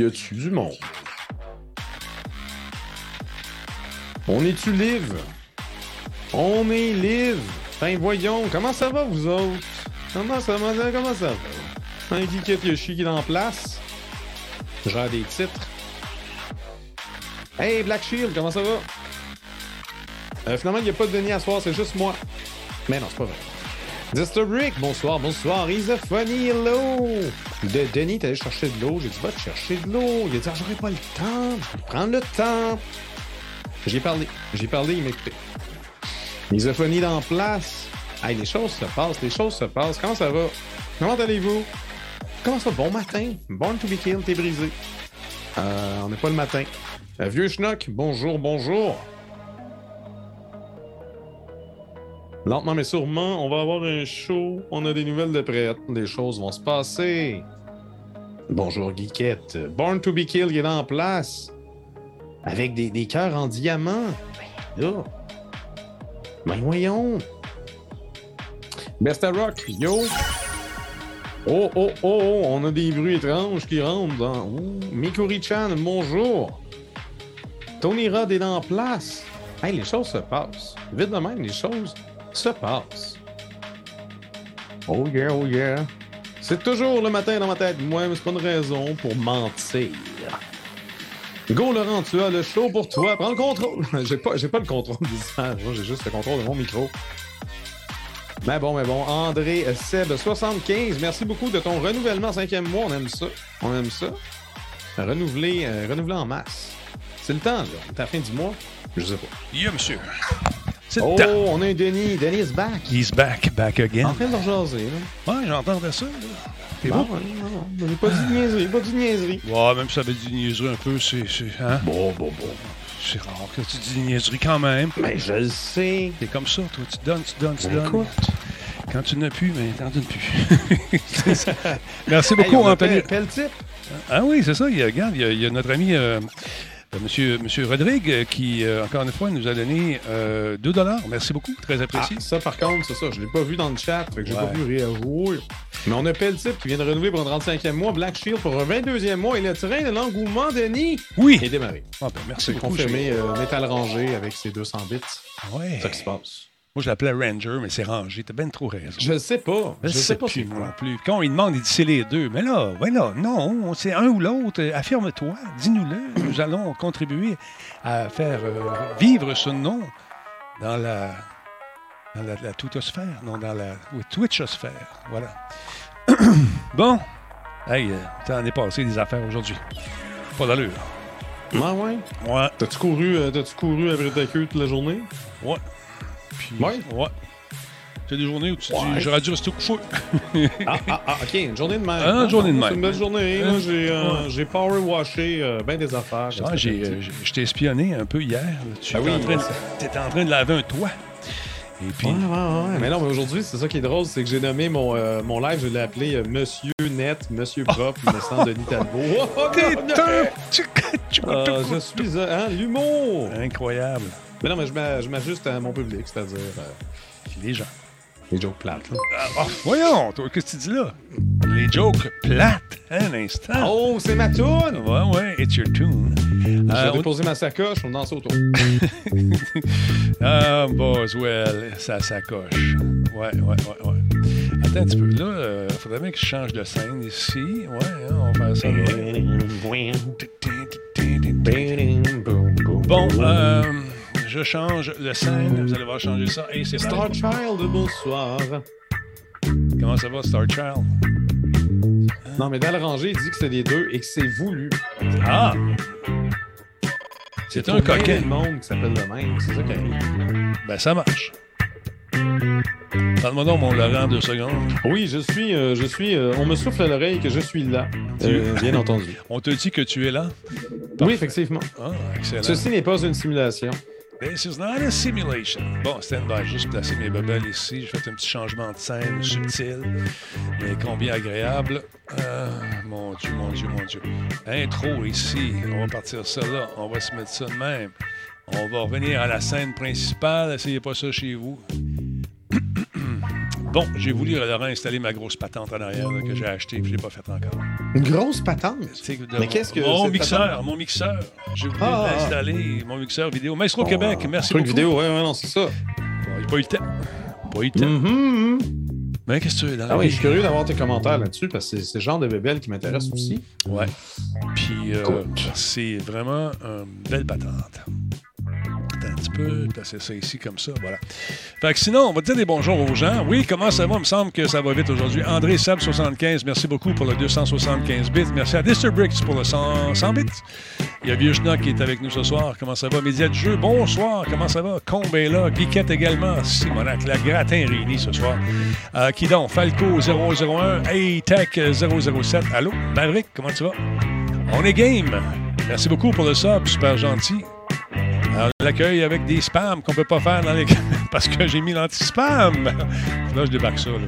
A-tu du monde? On est-tu live? On est live! Ben voyons, comment ça va vous autres? Comment ça va? Comment ça va? Un Geekette Yoshi qui est en place. Genre des titres. Hey Black Shield, comment ça va? Euh, finalement, il n'y a pas de Denis à soir, c'est juste moi. Mais non, c'est pas vrai. Distribrick, bonsoir, bonsoir. Isophonie, hello. De Denis, t'allais chercher de l'eau. J'ai dit, va te chercher de l'eau. Il a dit, ah, j'aurais pas le temps. Je vais prendre le temps. J'ai parlé. J'ai parlé, il m'a écouté. Misophonie dans place. Hey, les choses se passent, les choses se passent. Comment ça va? Comment allez-vous? Comment ça? Bon matin. Born to be killed, t'es brisé. Euh, on n'est pas le matin. Euh, vieux schnock, bonjour, bonjour. Lentement mais sûrement, on va avoir un show. On a des nouvelles de prête. Les choses vont se passer. Bonjour, Geekette. Born to be killed il est en place. Avec des, des cœurs en diamant. Ben là. Ben voyons. Besta Rock, yo. Oh, oh, oh, oh, on a des bruits étranges qui rentrent dans. Mikuri-chan, bonjour. Tony Rod est en place. Hey, les choses se passent. Vite de même, les choses se passent. Oh yeah, oh yeah. C'est toujours le matin dans ma tête, moi, mais c'est pas une raison pour mentir. Go Laurent, tu as le show pour toi. Prends le contrôle. j'ai pas, j'ai pas le contrôle du visage. Moi, j'ai juste le contrôle de mon micro. Mais bon, mais bon. André Seb 75, merci beaucoup de ton renouvellement cinquième mois. On aime ça. On aime ça. Renouveler, euh, renouveler en masse. C'est le temps, là. La fin du mois. Je sais pas. Yeah, monsieur. C'est Oh, on a un Denis. Denis is back. He's back, back again. En train de rejaser, là. Ouais, j'entendrais ça. là. T'es Bon, beau? ouais, non, non, J'ai pas dit de niaiserie, pas dit de niaiserie. Ouais, même si ça avait dit niaiserie un peu, c'est. c'est- Hein? Bon, bon, bon. C'est rare que tu dis niaiserie quand même. Mais je le sais. T'es comme ça, toi. Tu donnes, tu donnes, tu Ben, donnes. écoute. Quand tu n'as plus, mais t'en donnes plus. C'est ça. Merci beaucoup, Hey, on Anthony. Pel- Pelletier. Ah oui, c'est ça. Il y a, regarde, il y a, il y a notre ami euh, monsieur, monsieur Rodrigue euh, qui, euh, encore une fois, nous a donné euh, 2 Merci beaucoup. Très Ah, apprécié. ça, par contre, c'est ça. Je l'ai pas vu dans le chat. Fait que j'ai Ouais. pas vu réagir. Mais on a Pelletier qui vient de renouveler pour un 35e mois. Black Shield pour un 22e mois. Et le train de l'engouement, Denis, Oui. est démarré. Ah, ben, merci beaucoup. confirmé j'ai- euh, métal rangé avec ses 200 bits. Ouais. C'est ça qui se passe. Moi, je l'appelais Ranger, mais c'est rangé. T'as bien trop raison. Je sais pas. Je Je sais pas plus, moi non plus. Quand il demande, il dit c'est les deux. Mais là, ouais, là, non, c'est un ou l'autre. Affirme-toi, dis-nous-le. Nous allons contribuer à faire euh, vivre ce nom dans la, dans la, la twittosphère, non, dans la oui, twitchosphère. Voilà. bon. Hey, euh, t'en es passé des affaires aujourd'hui. Pas d'allure. Ah ouais? Ouais, T'as-tu couru, euh, t'as-tu couru après ta queue toute la journée? ouais. Puis, Ouais. Ouais. C'est des journées où tu Ouais. dis j'aurais dû rester couché. Ah, ah, ah, ok, une journée de même. Ah, une journée de C'est une belle journée. Hein? J'ai euh, Ouais. j'ai power washé euh, bien des affaires. Ah, j'ai, euh, je t'ai espionné un peu hier. Tu Ah étais oui, en train de, t'étais en train de laver un toit. Et puis, Ouais, ouais, ouais. Mais non, mais aujourd'hui, c'est ça qui est drôle, c'est que j'ai nommé mon, euh, mon live, je l'ai appelé euh, Monsieur Net, Monsieur Propre, me sent Denis Talbot. Oh, oh, Ah, je suis euh, hein, l'humour. Incroyable. Mais non, mais je m'a- je m'ajuste à mon public, c'est-à-dire euh, les gens. les jokes plates. là. Ah, oh, voyons, toi, qu'est-ce que tu dis là? Les jokes plates, hein, un instant. Oh, c'est ma toune! Ouais, ouais, it's your tune. Je Euh, déposer ma sacoche, on danse autour. Ah, Boswell, ça s'accroche. Ouais, ouais, ouais, ouais. Attends un petit peu. Là, il faudrait bien que je change de scène ici. Ouais, hein, on va faire ça. là. Bon, euh, je change le scène. Vous allez voir changer ça. Et c'est Star. Child, bonsoir. Comment ça va, Star Child? Non, mais dans le rangé, il dit que c'est les deux et que c'est voulu. Ah! C'est un coquin. le monde qui s'appelle le même, c'est ça qui arrive. Ben, ça marche. Parle-moi donc, mon Laurent, deux secondes. Oui, je suis, euh, je suis, euh, on me souffle à l'oreille que je suis là. Euh, bien entendu. On te dit que tu es là? Oui, effectivement. Ah, excellent. Ceci n'est pas une simulation. This is not a simulation. Bon, stand-by, juste placer mes bubbles ici. J'ai fait un petit changement de scène subtil, mais combien agréable. Euh, mon Dieu, mon Dieu, mon Dieu. Intro ici. On va partir ça là. On va se mettre ça de même. On va revenir à la scène principale. Essayez pas ça chez vous. Bon, j'ai voulu, Laurent, installer ma grosse patente en arrière là, que j'ai achetée et je ne l'ai pas faite encore. Une grosse patente? Mais qu'est-ce que Mon mixeur, patente? mon mixeur. J'ai oublié Ah, ah, d'installer mon mixeur vidéo. Maestro Québec, merci Truc beaucoup. vidéo, ouais, ouais, non, c'est ça. Bon, J'ai pas eu le temps. Pas eu le temps. Mhm. Mais qu'est-ce que tu veux dans la Ah oui, je suis curieux d'avoir tes commentaires là-dessus parce que c'est le genre de bébelle qui m'intéresse aussi. Ouais. Puis euh, c'est vraiment une belle patente. Petit peu, placer ça ici comme ça, voilà. Fait que sinon, on va dire des bonjours aux gens. Oui, comment ça va? Il me semble que ça va vite aujourd'hui. André Sab75, merci beaucoup pour le 275 bits. Merci à Disterbricks pour le 100, 100 bits. Il y a Vieux qui est avec nous ce soir. Comment ça va? Média du jeu, bonsoir. Comment ça va? Combe est là. Guiquette également. Simonac, la gratin réunie ce soir. Euh, qui donc? Falco 001. Hey Tech 007. Allô? Maverick, comment tu vas? On est game. Merci beaucoup pour le sub, super gentil. Alors, on l'accueille avec des spams qu'on peut pas faire dans les... parce que j'ai mis l'anti-spam. Là, je débarque ça. Là.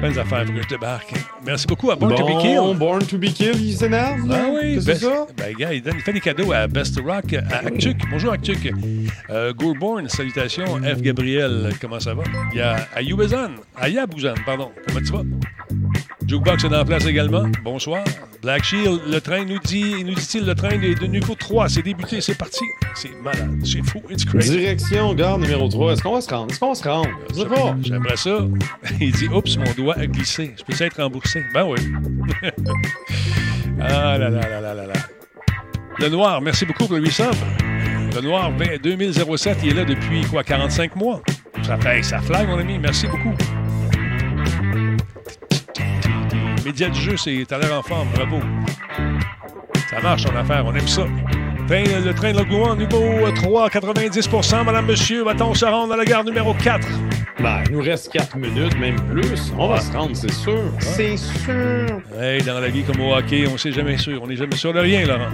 Belles affaires pour que je débarque. Merci beaucoup à Born to Be Killed. Born to be Killed, il s'énerve? Ah oui, c'est ça? Ben, gars, il, donne- il fait des cadeaux à Best Rock, à Actuc. Bonjour, Actuc. Euh, Gourborn, salutations. F. Gabriel, comment ça va? Il y a Ayoubezan, Ayabouzan, pardon. Comment tu vas? Jukebox est en place également. Bonsoir. Black Shield, le train nous dit, nous dit-il, le train est de niveau 3. C'est débuté, c'est parti. C'est malade, c'est fou, it's crazy. Direction gare numéro 3. Est-ce qu'on va se rendre? Est-ce qu'on va se rendre? Je sais pas. J'aimerais ça. Il dit Oups, mon doigt a glissé. Je peux être remboursé? Ben oui. ah là là là là là là. Le Noir, merci beaucoup pour le 8 subs. Le Noir 20 2007, il est là depuis quoi, 45 mois? Ça fait, ça flag, mon ami. Merci beaucoup. Média du jeu, c'est t'as l'air en forme. Bravo. Ça marche ton affaire, on aime ça. Train- le train de Logouan, niveau 3, 90% Madame, monsieur, va-t-on se rendre à la gare numéro 4? Ben, il nous reste 4 minutes, même plus. On va se rendre, c'est sûr. C'est sûr. Hey, dans la vie comme au hockey, on sait jamais sûr. On n'est jamais sûr de rien, Laurent.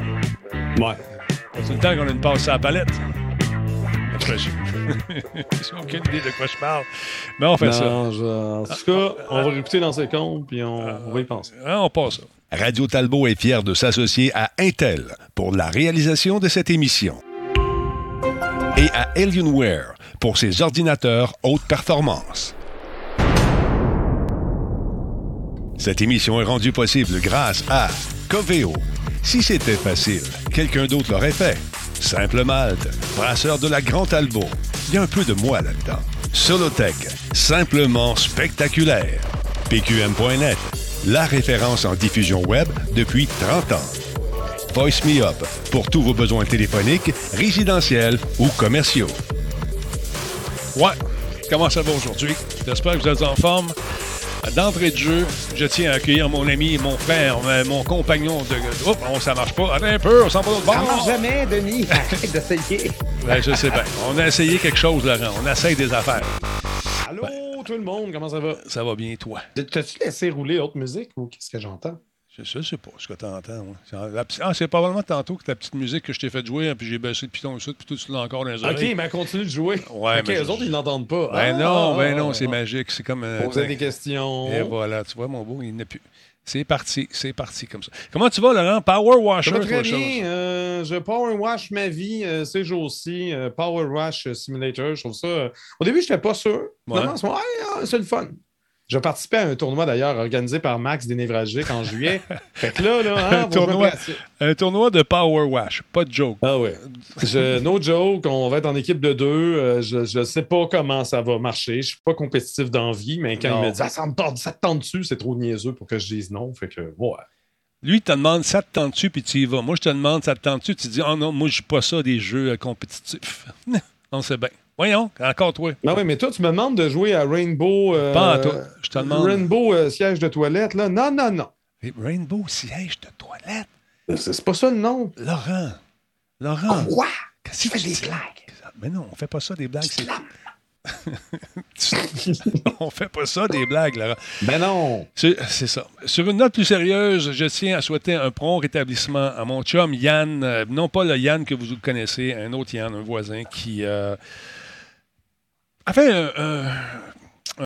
Ouais. C'est le temps qu'on a une passe à la palette. Cas, J'ai aucune idée de quoi je parle. Mais on fait ça. Je- En tout cas, on va réécouter dans ses comptes, puis on, on va y penser. On passe. Radio Talbot est fier de s'associer à Intel pour la réalisation de cette émission et à Alienware pour ses ordinateurs haute performance. Cette émission est rendue possible grâce à Coveo. Si c'était facile, quelqu'un d'autre l'aurait fait. Simple Malte, brasseur de la Grand Talbot. Il y a un peu de moi là-dedans. Solotech, simplement spectaculaire. PQM.net, la référence en diffusion web depuis 30 ans. Voice Me Up pour tous vos besoins téléphoniques, résidentiels ou commerciaux. Ouais. Comment ça va aujourd'hui? J'espère que vous êtes en forme. D'entrée de jeu, je tiens à accueillir mon ami, mon frère, euh, mon compagnon de. Oups, on, ça marche pas. Attends un peu, on s'en va l'autre Ça bord. marche jamais, Denis. Arrête d'essayer. Ouais, je sais bien. On a essayé quelque chose, Laurent. On essaye des affaires. Allô, tout le monde, comment ça va? Ça va bien, toi? T'as-tu laissé rouler autre musique ou qu'est-ce que j'entends? Je sais, je sais pas ce que. C'est la petite- Ah, c'est probablement tantôt que ta petite musique que je t'ai fait jouer, hein, puis j'ai baissé le piton dessus, puis tout tu l'as encore dans les oreilles. Ok, mais continue de jouer. Ouais, ok, mais eux autres, ils l'entendent pas. Ben Ah, non, ben ah, non, ah, c'est magique. C'est comme. euh, Poser des questions. Et voilà, tu vois, mon beau, il n'est plus. C'est parti, c'est parti comme ça. Comment tu vas, Laurent? Power Washer, Ça va très bien. euh, je power wash ma vie euh, ces jours-ci. euh, power wash simulator. Je trouve ça. au début, je n'étais pas sûr. Ouais. Finalement, en ce moment, ah, ah, c'est le fun. J'ai participé à un tournoi d'ailleurs organisé par Max des Névralgiques en juillet. fait que là, là, hein, Un tournoi. Un tournoi de Power Wash, pas de joke. Ah. Je, no joke, on va être en équipe de deux. euh, je ne sais pas comment ça va marcher. Je suis pas compétitif d'envie, mais quand Non. il me dit ah, ça me tente, ça te tente dessus, c'est trop niaiseux pour que je dise non. Fait que ouais. Lui, il te demande ça te tente-tu, puis tu y vas. Moi, je te demande ça te tente-tu, tu dis, oh non, moi, je joue pas ça des jeux euh, compétitifs. On sait bien. Voyons, encore toi. Non, oui, mais toi, tu me demandes de jouer à Rainbow. euh, Pas à toi. Je te demande. Rainbow euh, siège de toilette, là. Non, non, non. Rainbow siège de toilette? C'est c'est pas ça le nom. Laurent. Laurent. Quoi? Qu'est-ce Tu fais des blagues. Mais non, on fait pas ça des blagues. c'est- on fait pas ça des blagues, Laurent. Ben non. C'est ça. Sur une note plus sérieuse, je tiens à souhaiter un prompt rétablissement à mon chum Yann, euh, non pas le Yann que vous connaissez, un autre Yann, un voisin qui euh, a fait un, un-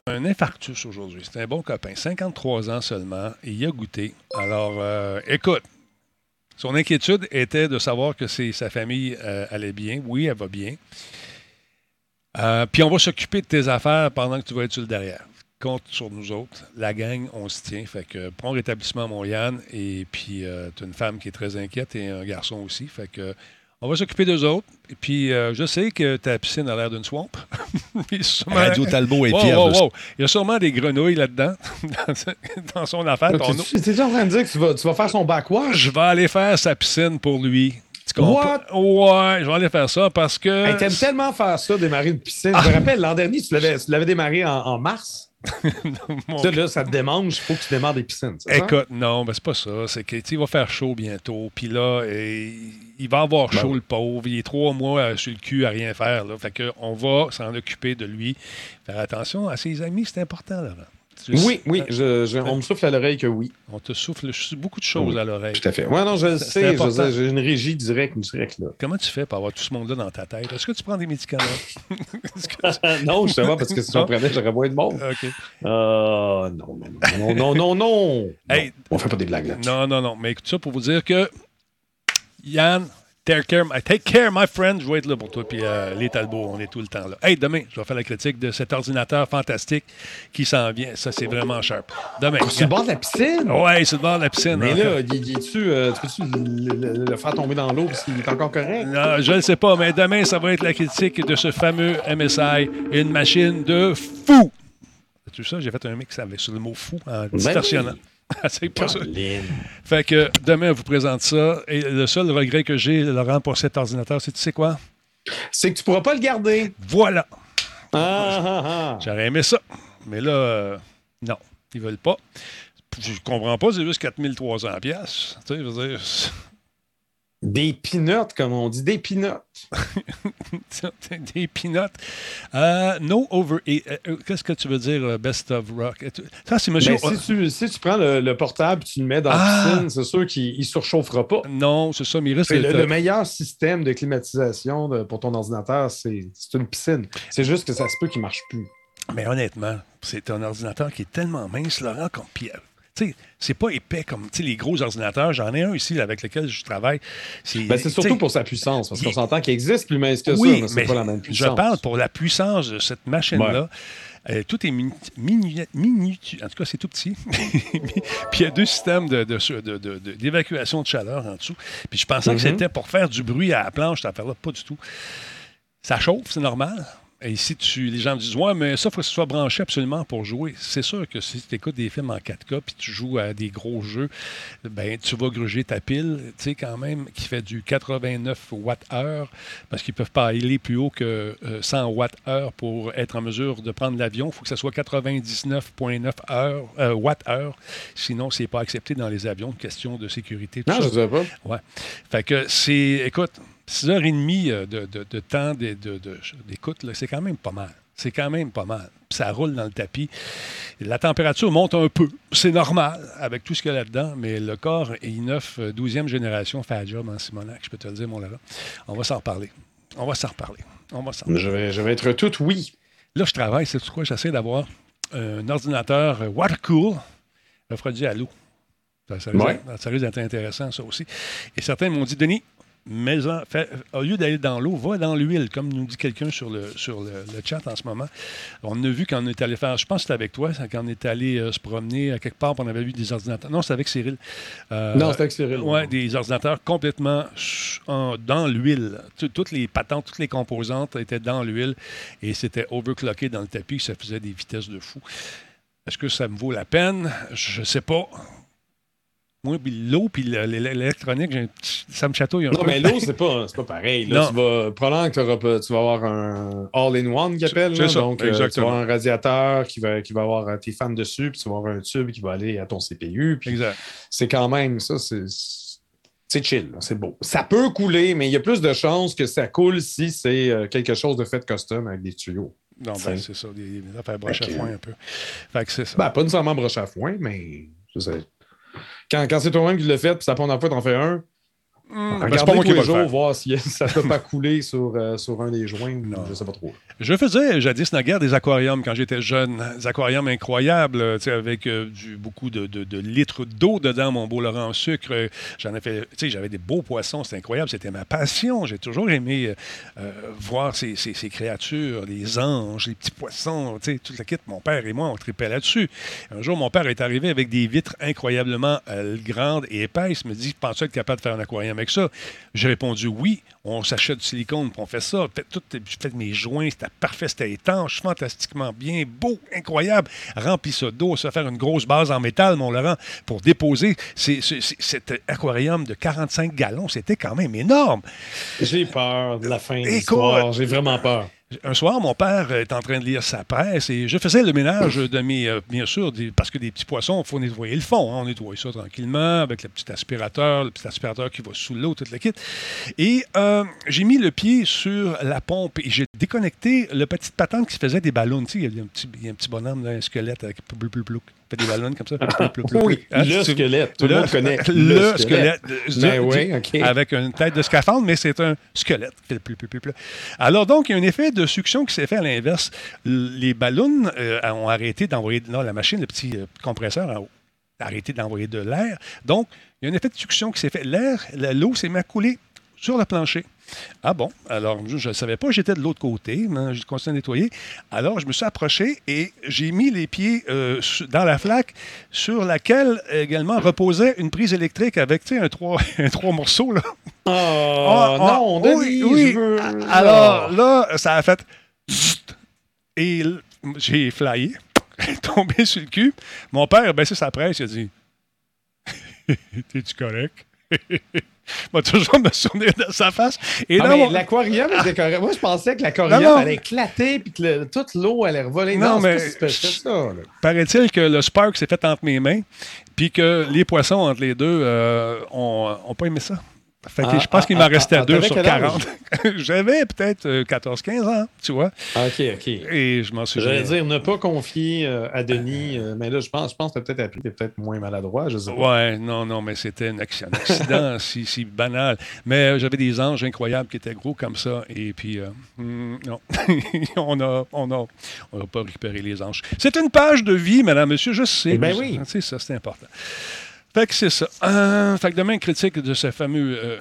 un infarctus aujourd'hui. C'est un bon copain, 53 ans seulement, et il a goûté. Alors, euh, écoute, son inquiétude était de savoir que sa famille euh, allait bien. Oui, elle va bien. Euh, puis on va s'occuper de tes affaires pendant que tu vas être sur le derrière. compte sur nous autres. La gang, on se tient. Fait que prends rétablissement à Montréal. Et puis, tu as une femme qui est très inquiète et un garçon aussi. Fait que on va s'occuper d'eux autres. Et puis, euh, je sais que ta piscine a l'air d'une swamp. sûrement... Radio Talbot est fier Il y a sûrement des grenouilles là-dedans, dans son affaire. Tu es en train de dire que tu vas, tu vas faire son backwash? Je vais aller faire sa piscine pour lui. What? Ouais, je vais aller faire ça parce que. Hey, T'aimes tellement faire ça, démarrer une piscine. Je me rappelle, l'an dernier, tu l'avais démarré en mars. Ça, là, ça te démange, il faut que tu démarres des piscines. Écoute, non, ben, c'est pas ça. C'est qu'il va faire chaud bientôt. Puis là, il va avoir ben chaud, le pauvre. Il est trois mois euh, sur le cul à rien faire. Là. Fait qu'on va s'en occuper de lui. Faire attention à ses amis, c'est important, là. Oui, oui, je, on me souffle à l'oreille que oui. On te souffle beaucoup de choses à l'oreille. Tout à fait. Oui, non, je sais, j'ai une régie directe, directe là. Comment tu fais pour avoir tout ce monde-là dans ta tête? Est-ce que tu prends des médicaments? non, je sais pas, parce que si j'en prenais, j'aurais moins de monde. OK. Euh, non, non, non, non, non, non. Hey, on fait pas des blagues là. Non, non, non. Mais écoute ça pour vous dire que Yann, Take care, take care, my friend. Je vais être là pour toi. Puis euh, les Talbot, on est tout le temps là. Hey, demain, je vais faire la critique de cet ordinateur fantastique qui s'en vient. Ça, c'est vraiment sharp. Demain. C'est le bord de la piscine? Ouais, c'est le bord de la piscine. Mais là, tu euh, peux-tu le, le, faire tomber dans l'eau parce qu'il est encore correct? Non, je ne sais pas. Mais demain, ça va être la critique de ce fameux MSI. Une machine de fou. Tu sais ça? J'ai fait un mix avec sur le mot fou en ben distorsionnant. c'est pas ça. Fait que demain, on vous présente ça. Et le seul regret que j'ai, Laurent, pour cet ordinateur, c'est tu sais quoi? C'est que tu pourras pas le garder. Voilà. Ah, ah, ah. J'aurais aimé ça. Mais là, euh, non, ils veulent pas. Je comprends pas, c'est juste 4300 pièces. Tu sais, je veux dire, des pinottes, comme on dit, des pinottes. des pinottes. Euh, no over. Euh, euh, qu'est-ce que tu veux dire, best of rock? Ça, c'est monsieur. Ben, si, tu, si, tu, prends le, portable et tu le mets dans la ah! piscine, c'est sûr qu'il ne surchauffera pas. Non, c'est ça, mais il le, le, meilleur système de climatisation pour ton ordinateur, c'est une piscine. C'est juste que ça se peut qu'il ne marche plus. Mais honnêtement, c'est un ordinateur qui est tellement mince, Laurent, comme Pierre c'est pas épais comme les gros ordinateurs. J'en ai un ici avec lequel je travaille. C'est ben, surtout pour sa puissance, parce qu'on s'entend qu'il existe plus mince que ça, mais c'est pas la même puissance. Je parle pour la puissance de cette machine-là. Euh, tout est mini, En tout cas, c'est tout petit. puis il y a deux systèmes d'évacuation de, de, chaleur en dessous. Puis je pensais que mm-hmm. c'était pour faire du bruit à la planche, cette affaire-là. Pas du tout. Ça chauffe, c'est normal. Et si tu, les gens me disent Ouais, mais ça, il faut que ce soit branché absolument pour jouer. C'est sûr que si tu écoutes des films en 4K puis tu joues à des gros jeux, ben tu vas gruger ta pile, tu sais, quand même, qui fait du 89 Wh, parce qu'ils ne peuvent pas aller plus haut que 100 euh, Wh pour être en mesure de prendre l'avion. Il faut que ça soit 99,9 euh, Wh. Sinon, c'est pas accepté dans les avions. Question de sécurité. non, je ne sais pas. Ouais. Fait que c'est. Écoute, 6h30 euh, de, de, de temps d'écoute, c'est quand même pas mal. C'est quand même pas mal. ça roule dans le tapis. La température monte un peu. C'est normal avec tout ce qu'il y a là-dedans, mais le corps i9 12e génération fait un job en Simonac, je peux te le dire, mon Lara. On va s'en reparler. On va s'en reparler. On va Je vais, je vais être tout oui. Là, je travaille, c'est quoi? J'essaie d'avoir un ordinateur watercool refroidi à l'eau. Ça, ça risque d'être intéressant, ça aussi. Et certains m'ont dit, Denis, mais au lieu d'aller dans l'eau, va dans l'huile, comme nous dit quelqu'un sur, le, sur le, chat en ce moment. On a vu quand on est allé faire, je pense que c'était avec toi, quand on est allé euh, se promener à quelque part, on avait vu des ordinateurs. Non, c'était avec Cyril. Euh, non, c'était avec Cyril. Oui, des ordinateurs complètement dans l'huile. Toutes les patentes, toutes les composantes étaient dans l'huile et c'était overclocké dans le tapis, ça faisait des vitesses de fou. Est-ce que ça me vaut la peine? Je ne sais pas. Moi, l'eau puis l'électronique, ça me chatouille un non, peu. Non, mais l'eau, c'est pas, pas pareil. Là, tu vas, probablement que tu vas avoir un all-in-one qui appelle. C'est ça, Donc, euh, tu vas avoir un radiateur qui va, qui va avoir euh, tes fans dessus, puis tu vas avoir un tube qui va aller à ton CPU. exact. C'est quand même ça, c'est chill, c'est beau. Ça peut couler, mais il y a plus de chances que ça coule si c'est euh, quelque chose de fait custom avec des tuyaux. Non, ben, c'est ça, des, affaires broche à foin un peu. Fait que c'est ça. Ben, pas nécessairement broche à foin, mais je sais, quand, quand c'est toi-même qui le fait, puis ça prend la fois, t'en fais un. Ben, c'est Regardez pas moi tous les jours, voir si ça peut pas couler sur, euh, sur un des joints. ou Je sais pas trop. Je faisais jadis naguère des aquariums quand j'étais jeune. Des aquariums incroyables, tu sais, avec euh, du, beaucoup de, de- de litres d'eau dedans, mon beau Laurent en sucre. J'en ai fait, tu sais, j'avais des beaux poissons, c'était incroyable, c'était ma passion. J'ai toujours aimé euh, voir ces, ces- ces créatures, les anges, les petits poissons, tu sais, toute la kit. Mon père et moi, on tripait là-dessus. Un jour, mon père est arrivé avec des vitres incroyablement euh, grandes et épaisses. Il me dit, penses-tu être capable de faire un aquarium avec ça? J'ai répondu oui. On s'achète du silicone, puis on fait ça. Fait tout, j'ai fait mes joints, c'était parfait, c'était étanche, fantastiquement bien, beau, incroyable. Rempli ça d'eau, ça faire une grosse base en métal, mon Laurent, pour déposer ces- ces- ces- cet aquarium de 45 gallons. C'était quand même énorme. J'ai peur de la fin de l'histoire. J'ai vraiment peur. Un soir, mon père est en train de lire sa presse et je faisais le ménage de mes, euh, bien sûr, parce que des petits poissons, il faut nettoyer le fond. hein. On nettoie ça tranquillement avec le petit aspirateur, le petit aspirateur qui va sous l'eau, toute la kit. Et euh, j'ai mis le pied sur la pompe et j'ai déconnecté le petit patente qui se faisait des ballons. Tu sais, il y a un petit, il y a un petit bonhomme, là, un squelette avec blou, blou, blou, qui fait des ballons comme ça. Blou, blou, blou, Oui, blou. Hein, le tu- squelette. Tout le, monde connaît le squelette. Ben Je- oui. Avec une tête de scaphandre, mais c'est un squelette. Alors, donc, il y a un effet de succion qui s'est fait à l'inverse. Les ballons euh, ont arrêté d'envoyer, non, la machine, le petit euh, compresseur en haut, a arrêté d'envoyer de l'air. Donc, il y a un effet de succion qui s'est fait. L'air, la- l'eau s'est mise à couler sur le plancher. Ah bon? Alors, je ne savais pas, j'étais de l'autre côté. mais J'ai continué à nettoyer. Alors, je me suis approché et j'ai mis les pieds euh, dans la flaque sur laquelle également reposait une prise électrique avec, tu sais, un trois, un trois morceaux, là. Oh, Ah, ah, non, Denis, oui, oui. je veux... Alors là, ça a fait. Et j'ai flyé, tombé sur le cul. Mon père a baissé sa presse, il a dit T'es-tu correct? m'a toujours me souvenir de sa face. Et Ah, là, l'aquarium. Moi, je pensais que l'aquarium allait éclater puis que le- toute l'eau allait revoler. Non, Non, mais- paraît-il que le spark s'est fait entre mes mains, puis que les poissons entre les deux euh, ont, ont pas aimé ça. Fait que Ah, je pense ah, qu'il m'en ah, restait ah, deux sur quel âge? 40. J'avais peut-être euh, 14-15 ans, tu vois. OK, OK. Et je m'en suis J'allais dire ne pas confier euh, à Denis, euh, mais là, je pense, je pense que t'as peut-être appris, t'es peut-être moins maladroit, je sais pas. Ouais, non, non, mais c'était un acc- un accident si, si banal. Mais euh, j'avais des anges incroyables qui étaient gros comme ça. Et puis, euh, hmm, non, on n'a on a, on a pas récupéré les anges. C'est une page de vie, madame, monsieur, je sais. Eh ben oui. Tu sais, ça, c'est important. Fait que c'est ça. Euh, fait que demain, critique de ce fameux euh,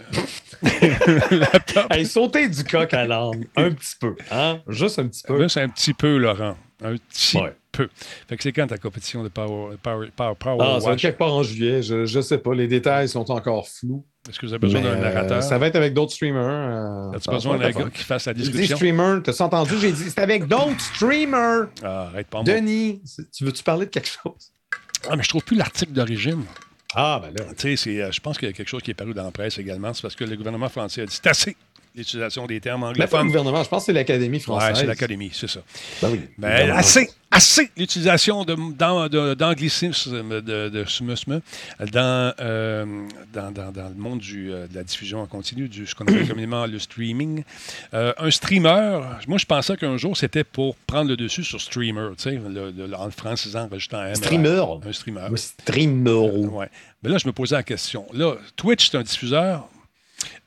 laptop. Hey, sauter du coq à l'âne, un petit peu, hein? Juste un petit peu. C'est un petit peu, Laurent. Un petit Ouais. peu. Fait que c'est quand ta compétition de Power, power, power, power Ah, ça va quelque part en juillet, je, je sais pas, les détails sont encore flous. Est-ce que vous avez besoin d'un euh, narrateur? ça va être avec d'autres streamers. euh, As-tu besoin d'un gars qui fasse la J'ai dit streamer, t'as entendu? J'ai dit c'est avec d'autres streamers. Ah, arrête pas moi. Denis, tu veux-tu parler de quelque chose? Ah, mais je trouve plus l'article d'origine. Ah, ben là. Tu sais, euh, je pense qu'il y a quelque chose qui est paru dans la presse également. C'est parce que le gouvernement français a dit c'est assez l'utilisation des termes Mais pas le gouvernement, je pense que c'est l'Académie française. Ouais, c'est l'académie, c'est ça. Ben oui. Mais Évidemment. assez, assez l'utilisation d'anglicisme de, de smusme dans, euh, dans, dans- dans le monde du, euh, de la diffusion en continu, du, ce qu'on appelle communément le streaming. Euh, un streamer, moi je pensais qu'un jour c'était pour prendre le dessus sur streamer, tu sais, le, le- en francisant, rajoutant un. Streamer? Un streamer. Un streamer. Ouais. Mais là, je me posais la question. Là, Twitch, c'est un diffuseur.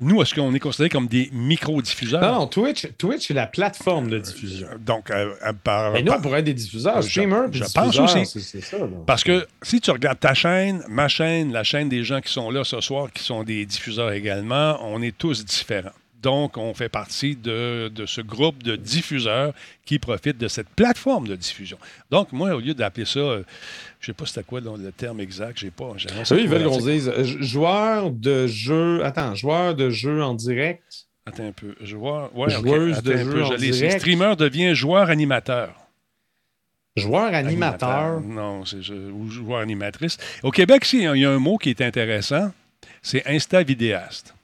Nous, est-ce qu'on est considéré comme des micro-diffuseurs? Non, Twitch, Twitch, c'est la plateforme de diffusion. Donc, euh, euh, par, Mais nous, par- on pourrait être des diffuseurs. Je- Streamer, puis je pense diffuseur, aussi. ça. Parce que si tu regardes ta chaîne, ma chaîne, la chaîne des gens qui sont là ce soir, qui sont des diffuseurs également, on est tous différents. Donc, on fait partie de, de ce groupe de diffuseurs qui profitent de cette plateforme de diffusion. Donc, moi, au lieu d'appeler ça, euh, je sais pas c'était quoi le, terme exact, j'ai pas. Eux, ils veulent qu'on dise euh, joueur de jeu. Attends, joueur de jeu en direct. Attends un peu. Joueur, ouais. Joueuse de un jeu peu, en direct. Streamer devient joueur animateur. Joueur animateur. Non, c'est ou joueur animatrice. Au Québec, si, il y a un mot qui est intéressant, c'est insta-vidéaste.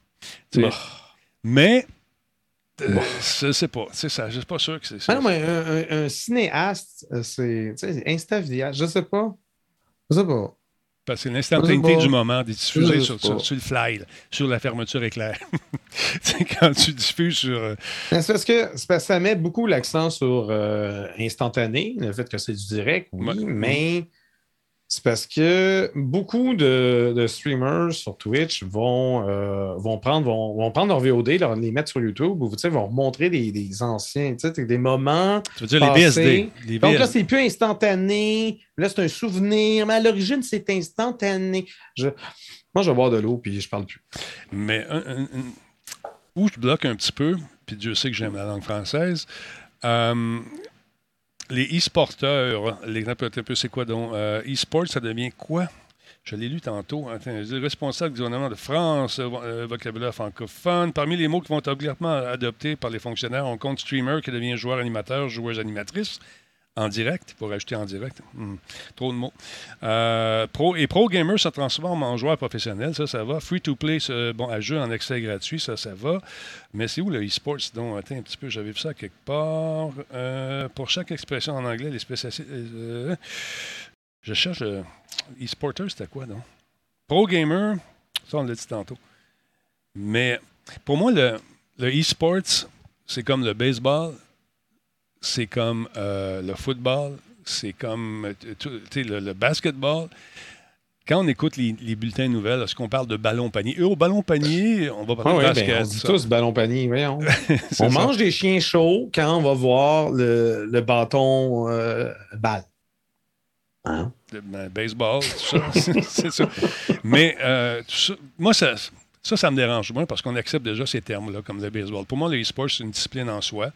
Tu sais, Bon. Mais, euh, Bon. je sais pas. C'est ça, je suis pas sûr que c'est ça. Ah non, mais un, un- un cinéaste, euh, c'est Insta vidéaste. Je sais pas. Je sais pas. Parce que c'est l'instantanéité du moment, de diffuser Je sais sur, pas. sur- sur le fly, là, sur la fermeture éclair. c'est quand tu diffuses sur. euh, C'est parce que c'est parce que ça met beaucoup l'accent sur euh, instantané, le fait que c'est du direct, oui, Ouais. mais C'est parce que beaucoup de, de streamers sur Twitch vont, euh, vont, prendre, vont, vont prendre leur VOD, leur, les mettre sur YouTube, ou vont montrer des, des anciens, des moments. Tu veux dire les passés. BSD. Les Donc là, BSD. c'est plus instantané. Là, c'est un souvenir. Mais à l'origine, c'est instantané. Je... Moi, je vais boire de l'eau, puis je parle plus. Mais un- un- un- où je bloque un petit peu, puis Dieu sait que j'aime la langue française, euh, les e-sporteurs, l'exemple c'est quoi donc? Euh, e-sport, ça devient quoi? Je l'ai lu tantôt. Dis, responsable du gouvernement de France, euh, vocabulaire francophone. Parmi les mots qui vont être obligatoirement adoptés par les fonctionnaires, on compte streamer qui devient joueur animateur, joueuse animatrice. En direct, pour ajouter en direct. Hmm, trop de mots. Euh, pro, et Pro Gamer se transforme en joueur professionnel, ça, ça va. Free to play, bon, à jeu en accès gratuit, ça, ça va. Mais c'est où le e-sports? Donc, attends un petit peu, j'avais vu ça quelque part. Euh, pour chaque expression en anglais, les spécialistes. euh, je cherche. E-sporter, c'était quoi, donc? Pro Gamer, ça, on l'a dit tantôt. Mais pour moi, le, le e-sports, c'est comme le baseball, c'est comme euh, le football, c'est comme euh, le, le basketball. Quand on écoute les, les bulletins de nouvelles, est-ce qu'on parle de ballon panier? Eux, au ballon panier, on va Ah parler ouais, de basket. ben, on dit ça. tous ballon panier, voyons. On ça. mange des chiens chauds quand on va voir le, le bâton euh, balle. Hein? Ben, baseball, tout ça. c'est ça. Mais euh, tout ça, moi, ça, ça, ça me dérange moins parce qu'on accepte déjà ces termes-là, comme le baseball. Pour moi, le e-sport, c'est une discipline en soi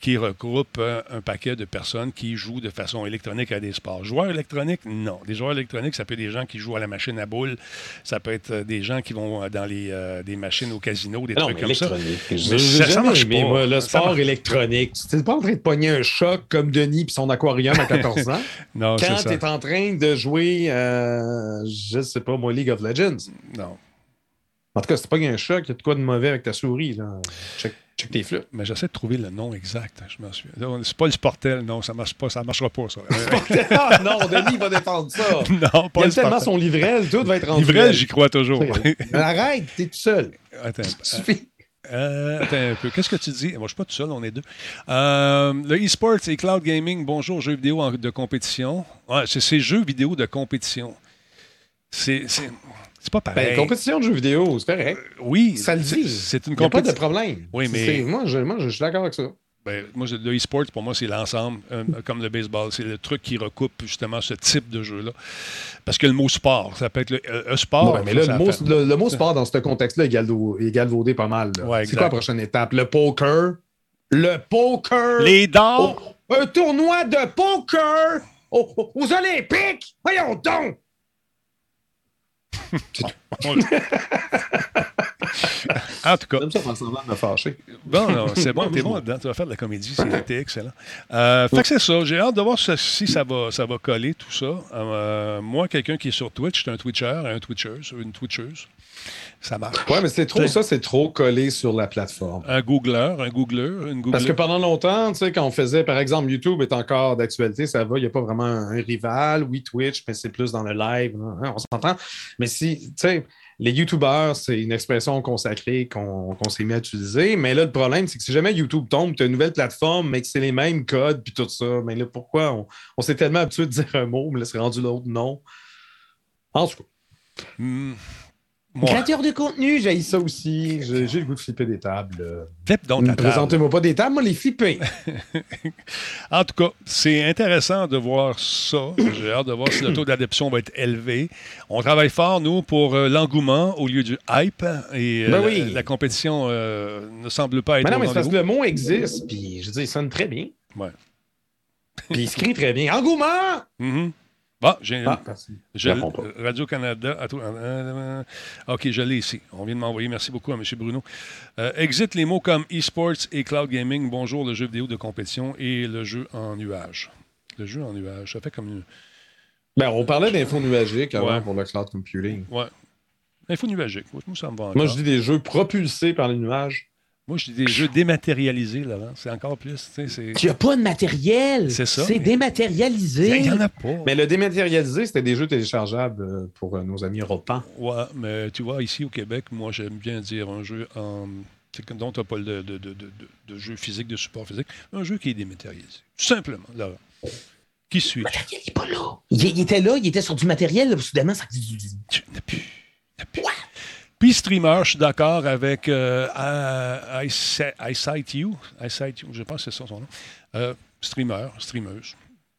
qui regroupe euh, un paquet de personnes qui jouent de façon électronique à des sports. Joueurs électroniques, non. Des joueurs électroniques, ça peut être des gens qui jouent à la machine à boules, ça peut être euh, des gens qui vont euh, dans les, euh, des machines au casino, des Non, trucs comme ça. Mais Je- ça- ça marche pas. moi, le sport marche- électronique. Tu n'es pas en train de pogner un choc comme Denis puis son aquarium à 14 ans? Non, quand tu es en train de jouer, euh, je sais pas, moi, League of Legends. Non. En tout cas, c'est pas un choc, il y a de quoi de mauvais avec ta souris. Là. Check, check tes flûtes. Mais j'essaie de trouver le nom exact. Je m'en souviens. C'est pas le Sportel, non, ça marche pas, ça marchera pas, ça. ah non, Denis va défendre ça. non, pas Il aime tellement Sportel. son livrel, tout va être rendu. Livrel, j'y crois toujours. Mais Arrête, t'es tout seul. Attends, Suffit. euh, attends un peu. Qu'est-ce que tu dis? Moi, je suis pas tout seul, on est deux. Euh, le e-sport et cloud gaming, bonjour, jeux vidéo en- de compétition. Ouais, c'est ces jeux vidéo de compétition. C'est c'est- pas pareil. Ben, compétition de jeux vidéo, c'est correct. oui, Ça le dit. C'est une Il n'y a pas de compétition. problème. Oui, mais- Moi, je, moi, je suis d'accord avec ça. Ben, moi, le e-sport, pour moi, c'est l'ensemble, euh, comme le baseball. C'est le truc qui recoupe justement ce type de jeu-là. Parce que le mot sport, ça peut être le euh, sport. Ouais, mais là, le mot, le, le mot sport dans ce contexte-là est galvau- est galvaudé pas mal. Ouais, c'est quoi la prochaine étape? Le poker? Le poker? Les dards! Oh, un tournoi de poker aux, aux Olympiques? Voyons donc. En tout cas, J'aime ça faire semblant de me fâcher. bon, non, c'est bon, t'es bon là-dedans. Tu vas faire de la comédie, c'est- c'était excellent. Euh, fait que c'est ça. J'ai hâte de voir si, ça, va, ça va coller, tout ça. Euh, moi, quelqu'un qui est sur Twitch, je suis un Twitcher, un Twitcheuse, une Twitcheuse. Ça marche. Ouais, mais c'est trop ça, c'est trop collé sur la plateforme. Un Googler, un Googleur, une Googler. Parce que pendant longtemps, tu sais, quand on faisait, par exemple, YouTube est encore d'actualité, ça va, il n'y a pas vraiment un, rival. Oui, Twitch, mais c'est plus dans le live, hein, on s'entend. Mais si, tu sais, les YouTubeurs, c'est une expression consacrée qu'on s'est mis à utiliser. Mais là, le problème, c'est que si jamais YouTube tombe, tu as une nouvelle plateforme, mais que c'est les mêmes codes, puis tout ça, mais là, pourquoi on, on s'est tellement habitué de dire un mot, mais là, c'est rendu l'autre non. En tout cas. Hmm. Créateur de contenu, j'ai ça aussi. J'ai le goût de flipper des tables. là. flippe donc Ne table. Présentez-moi pas des tables, moi les flipper. En tout cas, c'est intéressant de voir ça. J'ai hâte de voir si le taux d'adoption va être élevé. On travaille fort, nous, pour euh, l'engouement au lieu du hype. Et euh, Ben la- oui. la, compétition euh, ne semble pas être Mais non, mais c'est parce que le mot existe, puis je dire, il sonne très bien. Ouais. Puis il se crie très bien. Engouement! Mhm. Bon, j'ai Ah, je- pas. Radio-Canada. à tout- euh, euh, OK, je l'ai ici. On vient de m'envoyer. Merci beaucoup à M. Bruno. Euh, exit les mots comme e-sports et cloud gaming. Bonjour, le jeu vidéo de compétition et le jeu en nuage. Le jeu en nuage, ça fait comme une. Ben, on parlait d'info nuagique avant Ouais. pour le cloud computing. Ouais. Info nuagique. Moi, ça me va encore. Moi, je dis des jeux propulsés par les nuages. Moi, je dis des jeux dématérialisés, Laurent. C'est encore plus. tu n'as pas de matériel. C'est ça. C'est dématérialisé. Il n'y en a pas. Mais le dématérialisé, c'était des jeux téléchargeables euh, pour euh, nos amis européens. Ouais, mais tu vois, ici au Québec, moi, j'aime bien dire un jeu en. c'est que- dont tu n'as pas de, de, de, de, de jeu physique, de support physique. Un jeu qui est dématérialisé. Tout simplement, Laurent. Qui suis-je? matériel n'est pas là. Il, il était là, il était sur du matériel, là, soudainement, ça. Tu n'as plus. n'as plus. Puis streamer, je suis d'accord avec euh, I, Cite You. I Cite You, je pense que c'est ça son nom. Euh, streamer, streameuse,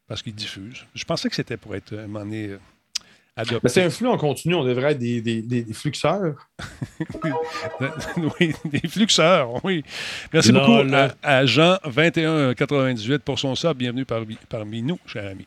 parce qu'il diffuse. Je pensais que c'était pour être euh, un moment donné, adopté. C'est un flux en continu, on devrait être des, des, des, des fluxeurs. oui, des fluxeurs, oui. Merci Lol. beaucoup à, à Jean2198 pour son sub. Bienvenue parmi, parmi nous, cher ami.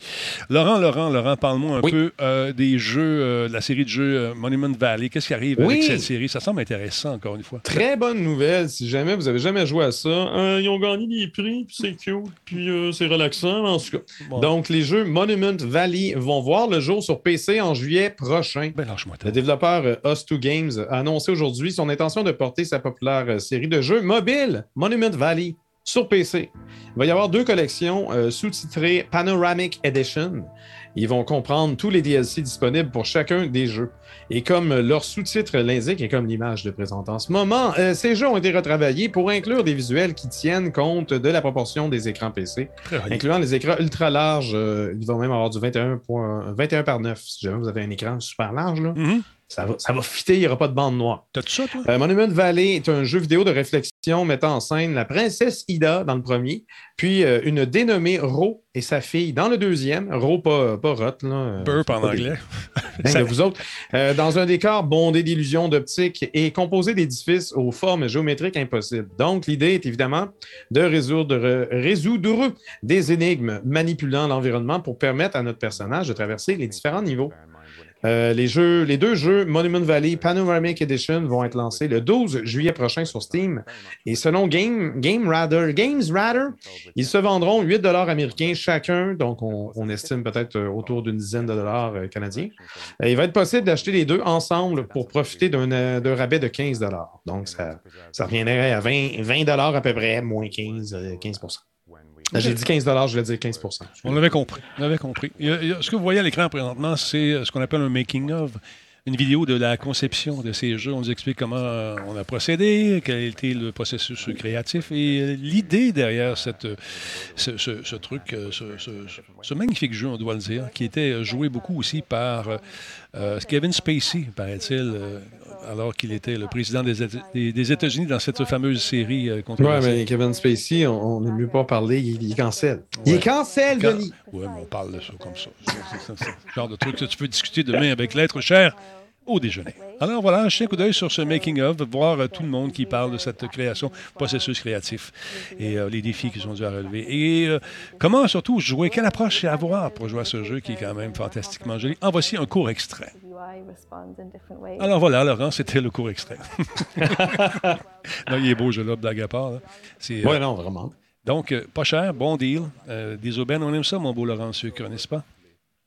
Laurent, Laurent, Laurent, parle-moi un Oui. peu euh, des jeux, euh, de la série de jeux euh, Monument Valley. Qu'est-ce qui arrive Oui. avec cette série? Ça semble intéressant, encore une fois. Très bonne nouvelle, si jamais vous avez jamais joué à ça. Euh, ils ont gagné des prix, puis c'est cute, puis euh, c'est relaxant, en tout cas. Bon. Donc, les jeux Monument Valley vont voir le jour sur PC en juillet prochain. Ben, Le développeur euh, Us2 Games a annoncé aujourd'hui son intention de porter sa populaire euh, série de jeux mobiles Monument Valley sur PC. Il va y avoir deux collections euh, sous-titrées Panoramic Edition. Ils vont comprendre tous les DLC disponibles pour chacun des jeux. Et comme leur sous-titre l'indique et comme l'image le présente en ce moment, euh, ces jeux ont été retravaillés pour inclure des visuels qui tiennent compte de la proportion des écrans PC, incluant les écrans ultra larges. euh, ils vont même avoir du 21, point- 21 par 9. Si jamais vous avez un écran super large, là, Mhm. Ça va, ça va fitter, il n'y aura pas de bande noire. T'as tout ça, toi? Euh, Monument Valley est un jeu vidéo de réflexion mettant en scène la princesse Ida dans le premier, puis euh, une dénommée Ro et sa fille dans le deuxième. Ro, pas, pas Rot, là. euh, Burp en pas des- anglais. Ben, Ça- vous autres. Euh, dans un décor bondé d'illusions d'optique et composé d'édifices aux formes géométriques impossibles. Donc, l'idée est évidemment de résoudre, résoudre des énigmes manipulant l'environnement pour permettre à notre personnage de traverser les différents niveaux. Euh, les, deux jeux Monument Valley Panoramic Edition vont être lancés le 12 juillet prochain sur Steam. Et selon Game, Game Games ils se vendront 8 dollars américains chacun. Donc, on, estime peut-être euh, autour d'une dizaine de dollars euh, canadiens. Il va être possible d'acheter les deux ensemble pour profiter d'un rabais de 15 dollars. Donc, ça, reviendrait à 20 20 dollars à peu près, moins 15, euh, 15 Euh, J'ai dit 15 dollars, je voulais dire 15 On l'avait compris. On l'avait compris. A- a- ce que vous voyez à l'écran présentement, c'est euh, ce qu'on appelle un making-of. Une vidéo de la conception de ces jeux. On nous explique comment euh, on a procédé, quel était le processus créatif et euh, l'idée derrière ce, truc, ce, magnifique jeu, on doit le dire, qui était joué beaucoup aussi par Kevin Spacey, paraît-il, alors qu'il était le président des, Éta- des- des États-Unis dans cette fameuse série euh, Ouais, controversée. mais Kevin Spacey, on n'est mieux pas parler, il, il est cancel. Il Ouais. est cancel, Quand- Denis! Ouais, mais on parle de ça comme ça. C'est- le genre de truc que tu peux discuter demain avec l'être cher au déjeuner. Alors voilà, un coup d'œil sur ce making-of, voir euh, tout le monde qui parle de cette création, processus créatif et euh, les défis qu'ils ont dû à relever. Et euh, comment surtout jouer, quelle approche avoir pour jouer à ce jeu qui est quand même fantastiquement joli? En voici un court extrait. Alors voilà, Laurent, c'était le court extrait. non, il est beau, je là, blague à part. euh, Ouais, non, vraiment. donc, euh, pas cher, bon deal. Euh, des aubaines, on aime ça, mon beau Laurent Sucre, n'est-ce pas?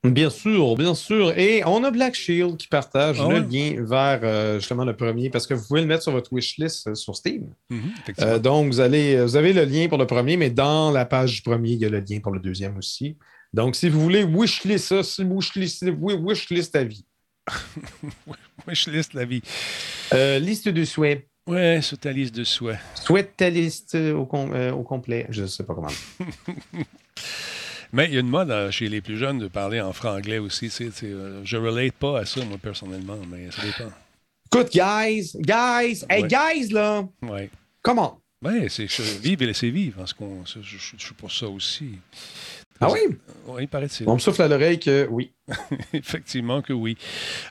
Bien sûr, bien sûr. Et on a Black Shield qui partage Ah le ouais? lien vers euh, justement le premier parce que vous pouvez le mettre sur votre wishlist euh, sur Steam. Mhm. Euh, donc, vous, allez, vous avez le lien pour le premier, mais dans la page du premier, il y a le lien pour le deuxième aussi. Donc, si vous voulez wishlist ça, si wishlist, wi- wishlist à vie. Oui, je liste la vie. Euh, liste de souhaits. Ouais, sur ta liste de souhaits. Souhaite ta liste au, com- euh, au complet. Je ne sais pas comment. Mais il y a une mode euh, chez les plus jeunes de parler en franglais aussi. je relate pas à ça, moi, personnellement, mais ça dépend. Écoute, guys, guys, hey, Ouais. guys, là, Ouais. come on. Ouais, c'est vivre et laisser vivre. Parce qu'on, je suis pour ça aussi. Ah oui? Oui, paraît-il. On me souffle à l'oreille que oui. Effectivement que oui.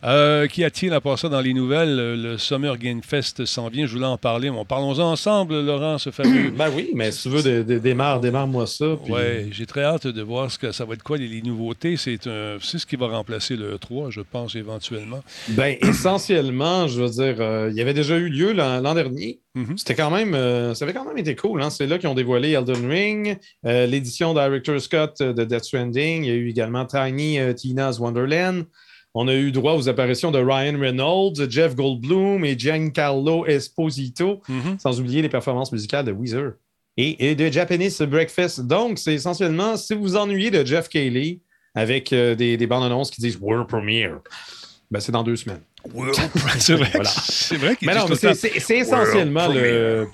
Euh, Qu'y a-t-il à part ça dans les nouvelles? Le le Summer Game Fest s'en vient. Je voulais en parler. Bon, parlons-en ensemble, Laurent, ce fameux. Ben oui, mais si tu veux, dé- dé- démarre, démarre-moi ça. puis- Ouais, j'ai très hâte de voir ce que ça va être quoi les, les nouveautés. C'est un, ce qui va remplacer le 3, je pense éventuellement. Ben, essentiellement, je veux dire, euh, il y avait déjà eu lieu l'an dernier. Mhm. C'était quand même, euh, ça avait quand même été cool. Hein? C'est là qu'ils ont dévoilé Elden Ring, euh, l'édition Director Scott euh, de Death Stranding. Il y a eu également Tiny euh, Wonderland. On a eu droit aux apparitions de Ryan Reynolds, Jeff Goldblum et Giancarlo Esposito, Mhm. sans oublier les performances musicales de Weezer et, et de Japanese Breakfast. Donc, c'est essentiellement, si vous vous ennuyez de Jeff Cayley avec euh, des, des bandes annonces qui disent World Premiere, ben, c'est dans deux semaines. c'est vrai, Voilà. c'est vrai c'est essentiellement World le.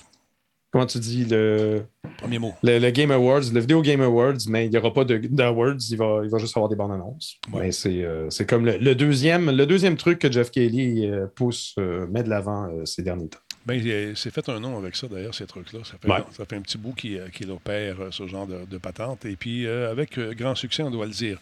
Comment tu dis, le, Premier mot. le, le Game Awards, le Video Game Awards, mais il n'y aura pas de- d'Awards, il va, il va juste avoir des bandes annonces. Ouais. Mais c'est euh, comme le, le deuxième, le deuxième truc que Jeff Kelly euh, pousse, euh, met de l'avant ces derniers temps. Ben, il s'est fait un nom avec ça, d'ailleurs, ces trucs-là. Ça, Ouais. ça fait un petit bout qui, qui opère ce genre de, de patente. Et puis, euh, avec grand succès, on doit le dire.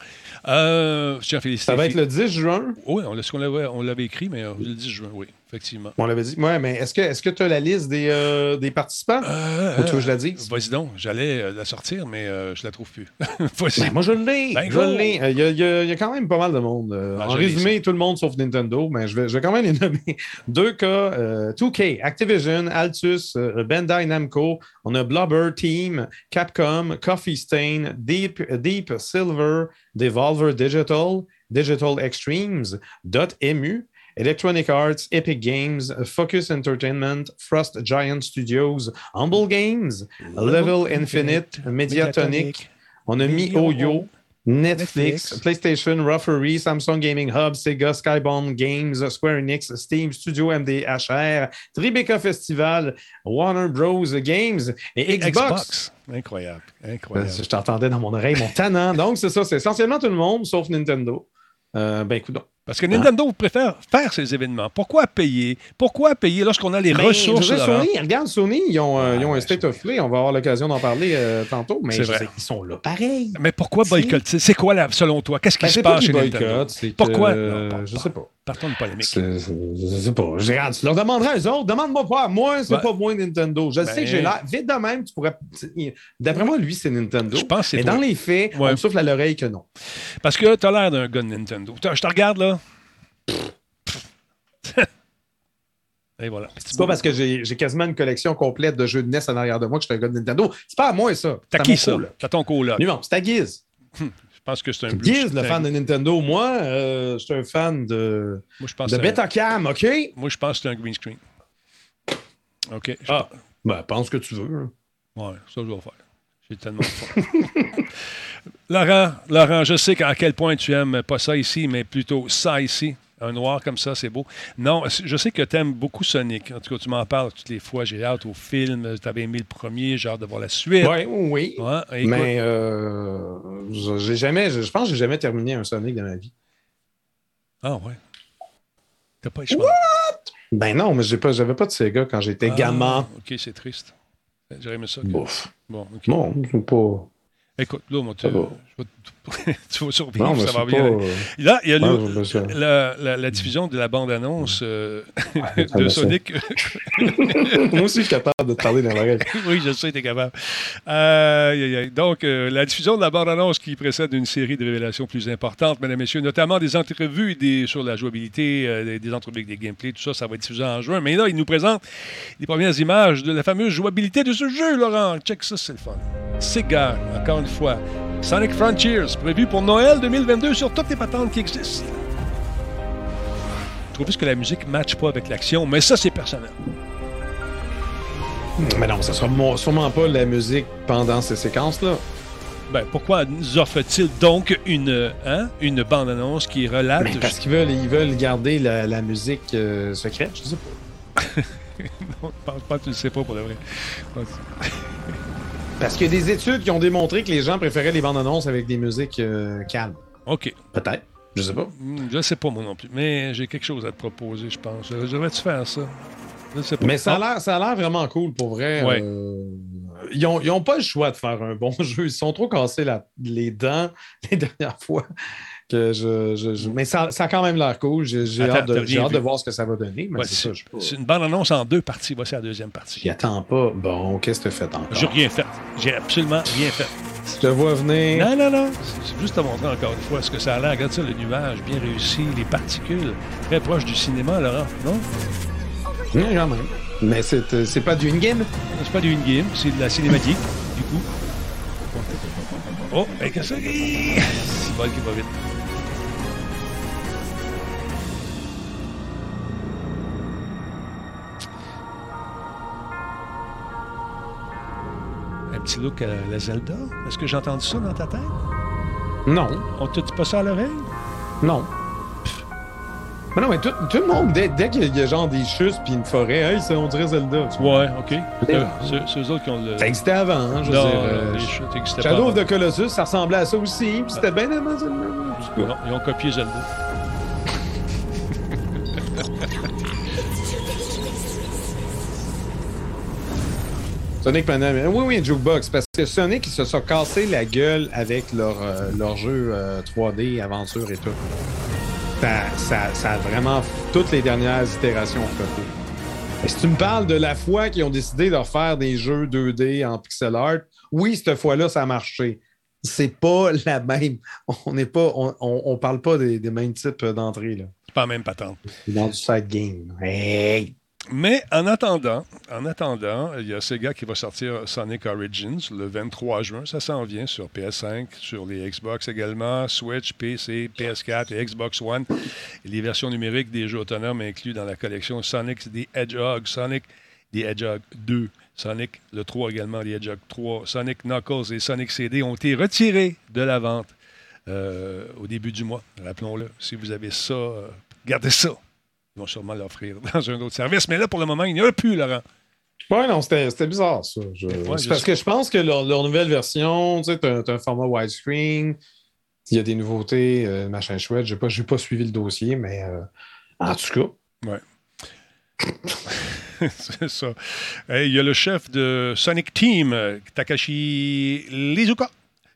Euh, je tiens à féliciter. Ça va être le 10 juin? Oui, on l'a- ce qu'on l'avait, on l'avait écrit, mais euh, le 10 juin, oui, effectivement. On l'avait dit. Ouais, mais est-ce que est-ce que tu as la liste des, euh, des participants? Euh, Ou tu veux que je la euh, dise? Vas-y donc, j'allais euh, la sortir, mais euh, je la trouve plus. Vas-y. Ben, moi, je l'ai. Ben, je go. l'ai. Euh, Il y, a- il y a- il y a quand même pas mal de monde. Euh, Ah, en résumé, tout le monde sauf Nintendo, mais je vais, je vais quand même les nommer. Deux cas, euh, 2K, Activision, Altus, euh, Bandai Namco, on a Blubber Team, Capcom, Coffee Stain, Deep, Deep Silver, Devolver Digital, Digital Extremes, Dot.emu, Electronic Arts, Epic Games, Focus Entertainment, Frost Giant Studios, Humble Games, Level Infinite, Mediatonic, on a mis Oyo, Netflix, Netflix. PlayStation, Ruffery, Samsung Gaming Hub, Sega, Skybound Games, Square Enix, Steam, Studio MDHR, Tribeca Festival, Warner Bros. Games et Xbox. Incroyable. Euh, Incroyable. Je t'entendais dans mon oreille, mon tannant. Donc, c'est ça, c'est essentiellement tout le monde, sauf Nintendo. Euh, ben, écoute, Parce que Nintendo préfère faire ces événements. Pourquoi payer? Pourquoi payer lorsqu'on a les Ben, ressources? dire? Sony, regarde, Sony, ils ont, euh, Ah, ils ont un State of Play. On va avoir l'occasion d'en parler euh, tantôt, mais je vrai. ils sont là pareil. Mais pourquoi Si. boycott? C'est- quoi, là, selon toi? Qu'est-ce qui Ben, se passe chez qu'ils Nintendo? que, Pourquoi? euh, Non, pas- je pas- sais pas. Partons de polémique. C'est- pas. Je regarde, tu leur demanderais aux autres. Demande-moi pas. Moi, c'est Ouais. pas moi Nintendo. Je Ben- sais que j'ai l'air. Vite de même, tu pourrais. D'après moi, lui, c'est Nintendo. Je pense que c'est Mais toi. dans les faits, Ouais. on me souffle à l'oreille que non. Parce que tu as l'air d'un gars de Nintendo. T'as- Je te regarde, là. Et voilà. C'est pas parce que j'ai quasiment une collection complète de jeux de NES en arrière de moi que je suis un gars de Nintendo. C'est pas à moi, ça. T'as qui ça? T'as ton coloc. Non, c'est à Guiz. Je pense que c'est un Guiz, le fan de Nintendo. Moi, euh, je suis un fan de, Moi, je pense de Betacam, OK? Moi, je pense que c'est un green screen. OK. je- Ah, ben, pense que tu veux. hein. Ouais, ça, je vais faire. J'ai tellement de. Laurent, Laurent, je sais à quel point tu aimes pas ça ici, mais plutôt ça ici. Un noir comme ça, c'est beau. Non, je sais que tu aimes beaucoup Sonic. En tout cas, tu m'en parles toutes les fois. J'ai hâte au film. Tu avais aimé le premier. J'ai hâte de voir la suite. Ouais, oui. Écoute, Mais euh, j'ai jamais, je pense que j'ai jamais terminé un Sonic dans ma vie. Ah ouais. T'as pas échoué. Ben non, mais j'ai pas, j'avais pas de Sega quand j'étais Ah, gamin. OK, c'est triste. J'aurais aimé ça. que-. Bon, OK. Non, c'est pas. Écoute, là, moi, je vais- tu vas survivre. Non, ça va bien. pas. Là, il y a le- ça- la, la- la diffusion de la bande-annonce euh, de. Sonic. Moi aussi, je suis capable de te parler dans l'oreille. oui, je sais, capable. Aïe, aïe, aïe. Donc, euh, la diffusion de la bande-annonce qui précède une série de révélations plus importantes, mesdames et messieurs, notamment des entrevues des, sur la jouabilité, euh, des, des entrevues des gameplays, tout ça, ça va être diffusé en juin. Mais là, il nous présente les premières images de la fameuse jouabilité de ce jeu, Laurent. Check ça, c'est le fun. Sega, encore une fois. Sonic Frontiers, prévu pour Noël 2022 sur toutes les patentes qui existent. Je trouve juste que la musique ne matche pas avec l'action, mais ça, c'est personnel. Mais non, ça sera sûrement pas la musique pendant ces séquences-là. Ben, pourquoi nous offre-t-il donc une, hein, une bande-annonce qui relate... Mais parce qu'ils veulent, ils veulent garder la, la musique euh, secrète, je sais pas. Non, je pense pas que tu le sais pas pour le vrai. Parce qu'il y a des études qui ont démontré que les gens préféraient les bandes annonces avec des musiques euh, calmes. OK. Peut-être. Je sais pas. Hmm, Je sais pas, moi non plus. Mais j'ai quelque chose à te proposer, je pense. Je devrais-tu faire ça? Je sais pas. Mais ça a Ah, l'air, ça a l'air vraiment cool pour vrai. Ouais. Euh, ils, ont, ils ont pas le choix de faire un bon jeu. Ils sont trop cassés la- les dents les dernières fois. Que je, je- je- Mais ça, ça a quand même l'air cool. J'ai, hâte, de, hâte voir ce que ça va donner. Ouais, c'est je une bande-annonce en deux parties. Voici la deuxième partie. J'y attends pas. Bon, qu'est-ce que tu fait encore? J'ai rien fait. J'ai absolument rien fait. Je te vois venir. Non, non, non. C'est juste te montrer encore une fois ce que ça a l'air. Regarde ça, le nuage bien réussi, les particules, très proche du cinéma, Laurent. Non? Oui, quand même. Mais c'est, euh, c'est pas du in-game? C'est pas du in-game, c'est de la cinématique, du coup. Oh, et qu'est-ce que c'est? C'est bon qui va vite. Petit look à la Zelda? Est-ce que j'ai entendu ça dans ta tête? Non. On te dit pas ça à l'oreille? Non. Mais non, mais tout, tout le monde, dès, dès qu'il y a genre des chutes puis une forêt, hey, on dirait Zelda. Ouais, OK. Euh, c'est eux autres qui ont le. Ça existait avant, hein, je veux dire. euh, les chutes existaient pas. Shadow of avant. the Colossus, ça ressemblait à ça aussi. puis C'était bien avant Zelda. Non, ils ont copié Zelda. Sonic Mania. Oui, oui, Jukebox. Parce que Sonic, ils se sont cassés la gueule avec leur, euh, leur jeu euh, 3D, aventure et tout. Ça, ça, ça a vraiment. Toutes les dernières itérations ont fait Et si tu me parles de la fois qu'ils ont décidé de refaire des jeux 2D en pixel art, oui, cette fois-là, ça a marché. C'est pas la même. On n'est pas. On, on, on parle pas des, des mêmes types d'entrée, là. C'est pas la même patente. Dans du side game. Hey! Mais en attendant, en attendant, il y a Sega qui va sortir Sonic Origins le 23 juin. Ça s'en vient sur PS5, sur les Xbox également, Switch, PC, PS4 et Xbox One. Les versions numériques des jeux autonomes inclus dans la collection Sonic the Hedgehog, Sonic the Hedgehog 2, Sonic le 3 également, the Hedgehog 3, Sonic Knuckles et Sonic CD ont été retirés de la vente euh, au début du mois. Rappelons-le, si vous avez ça, euh, gardez ça. Ils vont sûrement l'offrir dans un autre service. Mais là, pour le moment, il n'y en a plus, Laurent. Ouais, non, c'était bizarre, ça. Je- Ouais, c'est je parce sais. que je pense que leur, leur nouvelle version, tu sais, t'as t'as un format widescreen, il y a des nouveautés, euh, machin chouette. J'ai pas, j'ai pas suivi le dossier, mais euh, en tout cas. C'est ça. Et il y a le chef de Sonic Team, Takashi Lizuka,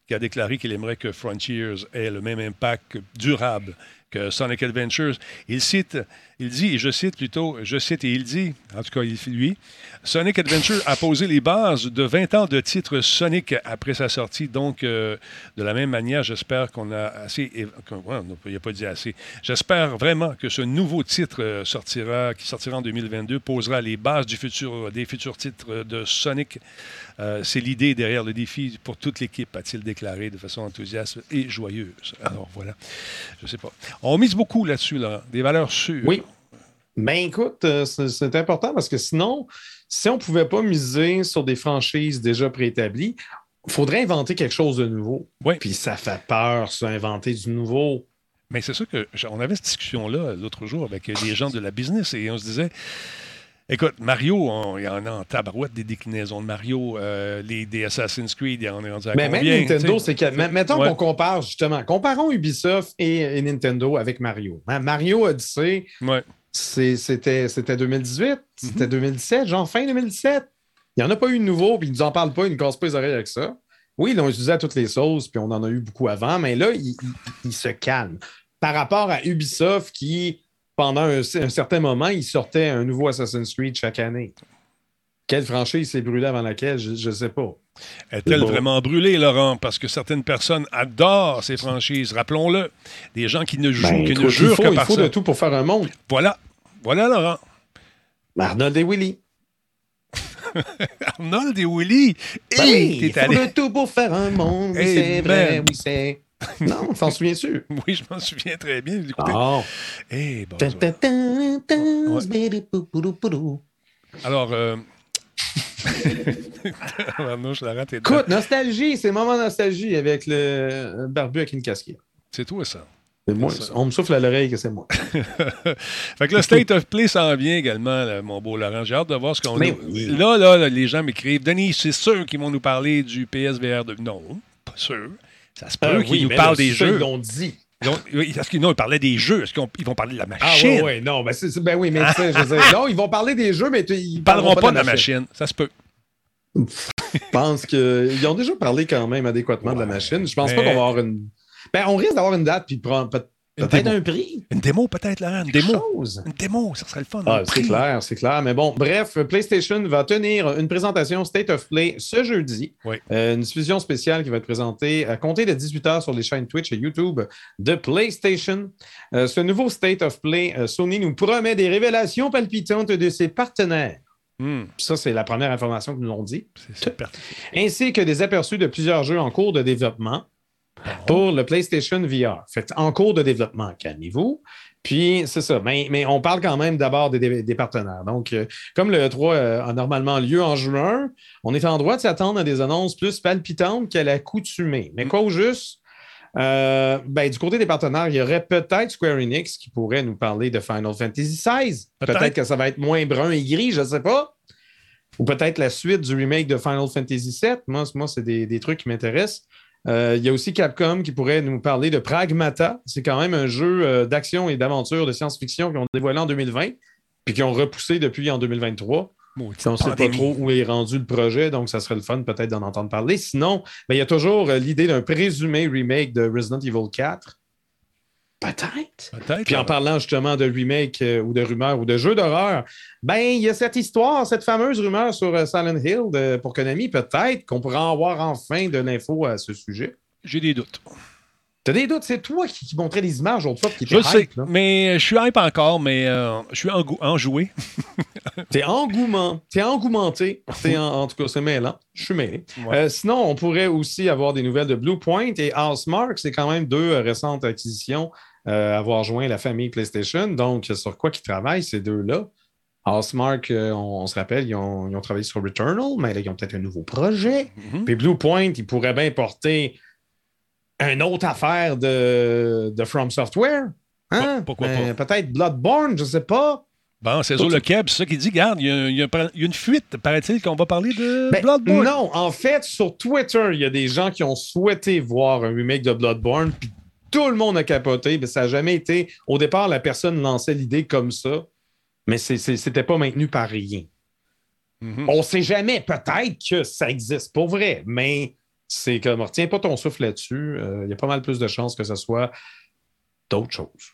qui a déclaré qu'il aimerait que Frontiers ait le même impact durable que Sonic Adventures. Il cite, il dit, et je cite plutôt, je cite et il dit, en tout cas lui, Sonic Adventure a posé les bases de 20 ans de titres Sonic après sa sortie. Donc, euh, de la même manière, j'espère qu'on a assez. il n'a pas dit assez. J'espère vraiment que ce nouveau titre euh, sortira, qui sortira en 2022 posera les bases du futur, des futurs titres de Sonic. Euh, C'est l'idée derrière le défi pour toute l'équipe, a-t-il déclaré de façon enthousiaste et joyeuse. Alors voilà, je sais pas. On mise beaucoup là-dessus, là, des valeurs sûres. Oui. Ben écoute, euh, c'est important parce que sinon, si on ne pouvait pas miser sur des franchises déjà préétablies, il faudrait inventer quelque chose de nouveau. Oui. Puis ça fait peur, ça, inventer du nouveau. Mais c'est ça que j- on avait cette discussion-là l'autre jour avec des gens de la business et on se disait. Écoute, Mario, on- il y en a en tabarouette des déclinaisons de Mario, euh, les, des Assassin's Creed, il y en a rendu à Mais même Nintendo, c'est que. Mettons Ouais. qu'on compare justement. Comparons Ubisoft et, et Nintendo avec Mario. Hein, Mario Odyssey, Ouais. C'était c'était 2018, c'était Mhm. 2017, genre fin 2017. Il n'y en a pas eu de nouveau, puis ils nous en parlent pas, ils ne cassent pas les oreilles avec ça. Oui, ils l'ont utilisé à toutes les sauces, puis on en a eu beaucoup avant, mais là, il, il- il se calme. Par rapport à Ubisoft qui, pendant un, un certain moment, il sortait un nouveau Assassin's Creed chaque année. Quelle franchise s'est brûlée avant laquelle, je ne sais pas. Est-elle Bon. vraiment brûlée, Laurent? Parce que certaines personnes adorent ces franchises, rappelons-le. Des gens qui ne jouent, Ben, qui ne il jurent faut, que il par faut ça. de tout pour faire un monde. Voilà. Voilà, Laurent. Arnold et Willy. Arnold et Willy? Ben Hey, oui, il faut allé- de tout pour faire un monde. Oui, Hey, c'est vrai, man. oui, c'est. Non, t'en souviens-tu? Oui, je m'en souviens très bien. Écoutez. Eh, bon, Ouais. pou. Alors, euh... Arnaud, je la rate. t'es dedans. Écoute, nostalgie, c'est moment nostalgie avec le barbu avec une casquette. C'est toi, ça. C'est moi, on me souffle à l'oreille que c'est moi. fait que le State of Play s'en vient également, là, mon beau Laurent. J'ai hâte de voir ce qu'on a. Oui. Là, là, là, les gens m'écrivent Denis, c'est sûr qu'ils vont nous parler du PSVR 2. Non, pas sûr. Ça se peut Euh, qu'ils oui, nous parlent des jeux. Ils l'ont dit. Ils ont- oui, Est-ce qu'ils non, ils parlaient des jeux? Est-ce qu'ils vont parler de la Ah, machine? ouais, ouais, non, ben, c'est- ben oui, mais tu sais, je veux dire, non, ils vont parler des jeux, mais tu- ils Ils parleront pas de la machine. machine. Ça se peut. Je pense qu'ils ont déjà parlé quand même adéquatement de la machine. Je pense Mais- pas qu'on va avoir une. Ben, on risque d'avoir une date, puis peut-être un prix? Une démo, peut-être, Laurent. Une démo. chose. Une démo, ça serait le fun. Ah, c'est clair, c'est clair. Mais bon, bref, PlayStation va tenir une présentation State of Play ce jeudi. Oui. Euh, une diffusion spéciale qui va être présentée à compter de 18h sur les chaînes Twitch et YouTube de PlayStation. Euh, ce nouveau State of Play, euh, Sony nous promet des révélations palpitantes de ses partenaires. Hmm, Ça, c'est la première information qu'ils nous l'ont dit. c'est super. Ainsi que des aperçus de plusieurs jeux en cours de développement pour le PlayStation VR. Fait en cours de développement, calmez-vous. Puis, c'est ça. Mais, mais on parle quand même d'abord des, des- des partenaires. Donc, euh, comme le E3 euh, a normalement lieu en juin, on est en droit de s'attendre à des annonces plus palpitantes qu'à l'accoutumée. Mais quoi au juste, Euh, ben, du côté des partenaires, il y aurait peut-être Square Enix qui pourrait nous parler de Final Fantasy XVI. Peut-être. Que ça va être moins brun et gris, je ne sais pas. Ou peut-être la suite du remake de Final Fantasy VII. Moi, moi c'est des, des trucs qui m'intéressent. Euh, il y a aussi Capcom qui pourrait nous parler de Pragmata. C'est quand même un jeu euh, d'action et d'aventure de science-fiction qu'ils ont dévoilé en 2020, puis qui ont repoussé depuis en 2023. Maudite On ne sait pas trop où est rendu le projet, donc ça serait le fun peut-être d'en entendre parler. Sinon, ben, il y a toujours euh, l'idée d'un présumé remake de Resident Evil 4. Peut-être. Peut-être. Puis en parlant justement de remake euh, ou de rumeurs ou de jeux d'horreur, ben il y a cette histoire, cette fameuse rumeur sur euh, Silent Hill de- pour Konami. Peut-être qu'on pourra avoir enfin de l'info à ce sujet. J'ai des doutes. T'as des doutes, c'est toi qui, qui montrais des images l'autre fois qui Je sais, là. mais je suis hype encore, mais euh, je suis engou- enjoué. T'es engouement, t'es engouementé. T'es en, en tout cas, c'est mêlant. Je suis mêlé. Ouais. Euh, sinon, on pourrait aussi avoir des nouvelles de Bluepoint et Housemark. C'est quand même deux euh, récentes acquisitions euh, avoir joint la famille PlayStation. Donc, sur quoi qu'ils travaillent, ces deux-là? Housemark, euh, on, on se rappelle, ils ont, ils ont travaillé sur Returnal, mais là, ils ont peut-être un nouveau projet. Mhm. Puis Bluepoint, ils pourraient bien porter une autre affaire de, de From Software. Hein? Pourquoi Ben, Peut-être Bloodborne, je sais pas. Bon, c'est Zo le Keb, c'est ça qu'il dit. Garde, il y, a- y y une fuite, paraît-il, qu'on va parler de Ben, Bloodborne. Non, en fait, sur Twitter, il y a des gens qui ont souhaité voir un remake de Bloodborne, puis tout le monde a capoté, mais ça n'a jamais été. Au départ, la personne lançait l'idée comme ça, mais c'est- c'était pas maintenu par rien. Mhm. On sait jamais, peut-être que ça existe pour vrai, mais c'est comme, retiens pas ton souffle là-dessus. Euh, Il y a pas mal plus de chances que ce soit d'autres choses.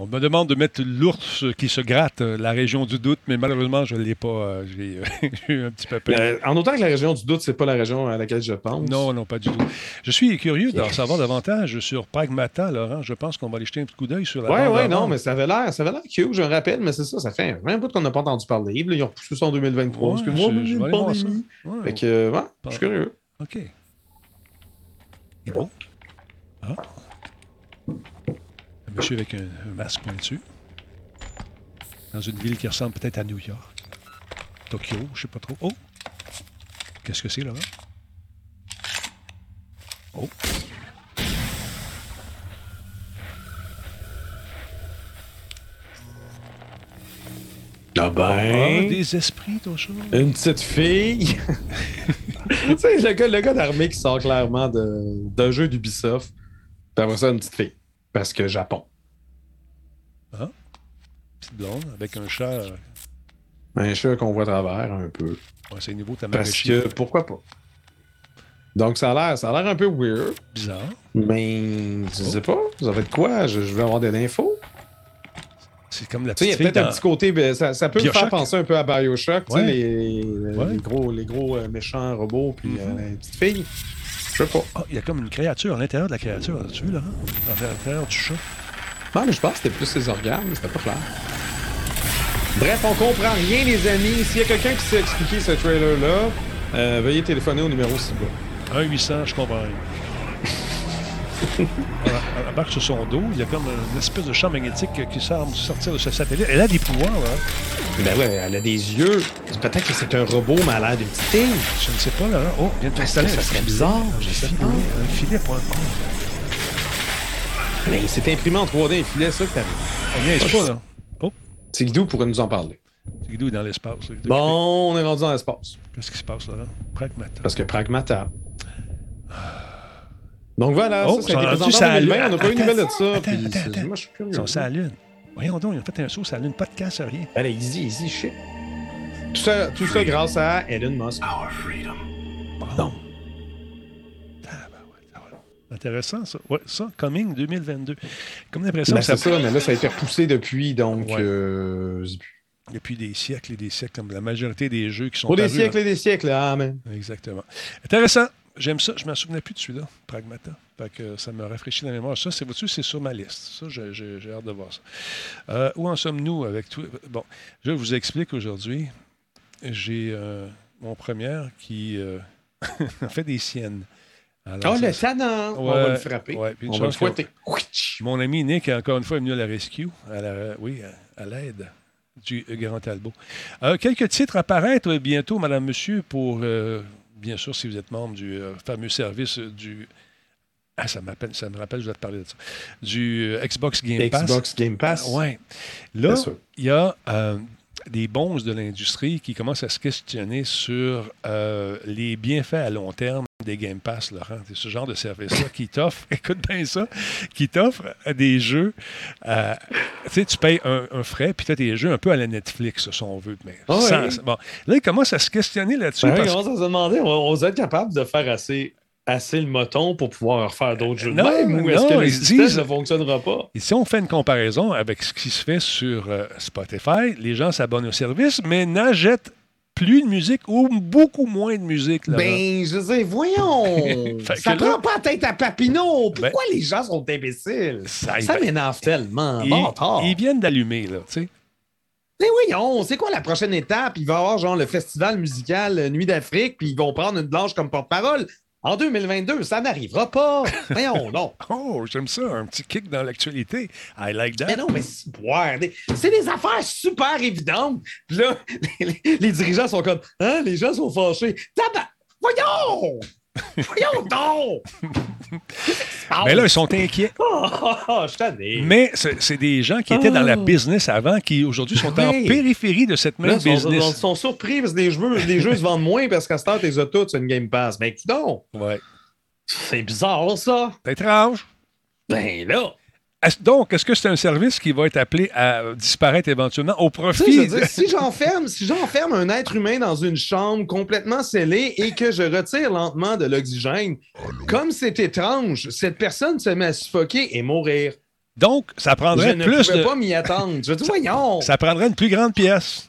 On me demande de mettre l'ours qui se gratte, euh, la région du doute, mais malheureusement, je ne l'ai pas. euh, J'ai euh, j'ai eu un petit peu peur. En autant que la région du doute, c'est pas la région à laquelle je pense. Non, non, pas du tout. Je suis curieux d'en savoir davantage sur Pragmata, Laurent. Je pense qu'on va aller jeter un petit coup d'œil sur la ouais, avant. non, mais ça avait l'air, ça avait l'air cute, je me rappelle, mais c'est ça, ça fait un bout qu'on n'a pas entendu parler. Là, ils ont repoussé ça en 2023. Ouais, parce que je- moi, je vais aller voir ça. Ouais, Fait que, ouais, je suis curieux. OK. Et bon? Ah? Monsieur avec un, un masque pointu. Dans une ville qui ressemble peut-être à New York. Tokyo, je sais pas trop. Oh! Qu'est-ce que c'est, là? Oh! Ah Ah, ben, des esprits, ton chose. une petite fille. tu sais, le gars, le gars d'armée qui sort clairement d'un jeu d'Ubisoft. Puis après ça, une petite fille. Parce que Japon. Petite blonde avec un chat. euh, Un chat qu'on voit à travers un peu. ouais, c'est niveau Parce que pourquoi pas? Donc ça a l'air, ça a l'air un peu weird, Bizarre. mais je sais pas, ça va être quoi? Je, je veux avoir des infos. C'est comme la Tu sais, il y a petite peut-être un petit côté, ben, ça, ça peut me faire penser un peu à Bioshock, tu sais, Ouais. les, Ouais. les gros, les gros euh, méchants robots, puis Mhm. euh, les petites filles. Je sais pas. Ah, il y a comme une créature à l'intérieur de la créature. Vu, Laurent? À l'intérieur du chat. Non, mais je pense que c'était plus ses organes, mais c'était pas clair. Bref, on comprend rien, les amis. S'il y a quelqu'un qui sait expliquer ce trailer-là, euh, veuillez téléphoner au numéro 6 bas. 1-800, je comprends rien. Elle embarque sur son dos. Il y a comme une espèce de champ magnétique qui semble sortir de ce satellite. Elle a des pouvoirs, là. Ben ouais, elle a des yeux. Peut-être que c'est un robot, mais elle a l'air d'une petite fille. Je ne sais pas, là. Oh, vient de t'installer. ça serait bizarre, sais filet, pas. un filet pour un. Mais c'est imprimé en 3D, un filet, ça que t'as On vient pas, là. Oh, C'est Guido pourrait nous en parler. Guido est dans l'espace. là. Bon, on est rendu dans l'espace. Qu'est-ce qui se passe, là? Pragmata. Parce que Pragmata. Donc voilà, Oh, ça, ça a été ça a rendu présenté ça en à 2020. On n'a pas eu de nouvelles de ça. attends, puis attends, c'est- attends. Moi, je suis curieux. Ils sont sur la Lune. Voyons donc, ils ont fait un saut sur la Lune. Pas de casse, rien. Allez, easy, easy, shit. Tout ça, tout ça grâce à Elon Musk. Non. Intéressant, ça. Ouais, ça, Coming 2022. Comme l'impression Ben, que ça c'est ça, mais là, ça a été repoussé depuis, donc. Ouais. euh, depuis des siècles et des siècles, comme la majorité des jeux qui sont Pour des siècles et des siècles, mais. là. Exactement. Intéressant. J'aime ça. Je ne m'en souvenais plus de celui-là, Pragmata. Fait que ça me rafraîchit la mémoire. Ça, c'est vois-tu, c'est sur ma liste. Ça, j'ai hâte de voir ça. Euh, où en sommes-nous avec tout? Bon, je vous explique aujourd'hui. J'ai euh, mon première qui euh, a fait des siennes. Alors, Oh, ça- le tannant! on va le frapper. ouais, puis une on va le fouetter. Mon ami Nick, encore une fois, est venu à la rescue, à la, oui, à, à l'aide du Grand Talbot. Euh, quelques titres apparaître bientôt, Madame, Monsieur, pour, euh, bien sûr, si vous êtes membre du euh, fameux service du Ah, ça, ça me rappelle, je vais te parler de ça. Du euh, Xbox Game Pass. Xbox Game Pass. Ah, ouais. Là, il y a euh, des bons de l'industrie qui commencent à se questionner sur les bienfaits à long terme des Game Pass, Laurent. C'est ce genre de service-là qui t'offre, écoute bien ça, qui t'offre des jeux. euh, tu sais, tu payes un, un frais, puis tu as des jeux un peu à la Netflix, si on veut. Mais Ah sans- bon. Là, ils commencent à se questionner là-dessus. Ben, parce on commence à se demander, on, on être capable de faire assez, assez le moton pour pouvoir faire d'autres jeux de non, même, ou est-ce non, que le ils se système disent- ne fonctionnera pas? Et si on fait une comparaison avec ce qui se fait sur euh, Spotify, les gens s'abonnent au service, mais n'achètent plus de musique ou beaucoup moins de musique. Laurent. Ben, je veux dire, voyons! Ça là- prend pas la tête à Papineau! Ben- Pourquoi les gens sont imbéciles? Ça, Ça ben, m'énerve tellement. ils, Bon, tard. ils viennent d'allumer, là, tu sais. Mais voyons, c'est quoi la prochaine étape? Il va y avoir genre le festival musical euh, Nuit d'Afrique, puis ils vont prendre une blanche comme porte-parole. En 2022, ça n'arrivera pas. Voyons, non. Oh, j'aime ça, un petit kick dans l'actualité. I like that. Mais non, mais c'est des- c'est des affaires super évidentes. Puis là, les, les- les dirigeants sont comme Hein, les gens sont fâchés. Voyons! Voyons donc! Mais là, ils sont inquiets. Oh, oh, oh, je. Mais c'est c'est des gens qui étaient dans la Oh. business avant qui aujourd'hui sont en périphérie de cette même Là, business. ils sont surpris parce que les jeux, les jeux se vendent moins parce qu'à ce temps, t'es toutes sur une Game Pass. Mais non! Ouais. C'est bizarre, ça. C'est étrange. Ben là! Est-ce- Donc, est-ce que c'est un service qui va être appelé à disparaître éventuellement au Tu sais, je profit? veux dire, si j'enferme, si j'enferme un être humain dans une chambre complètement scellée et que je retire lentement de l'oxygène, comme c'est étrange, cette personne se met à suffoquer et mourir. Donc, ça Je prendrait ne plus pouvais de. pas m'y attendre. Je dis, voyons, Ça prendrait une plus grande pièce.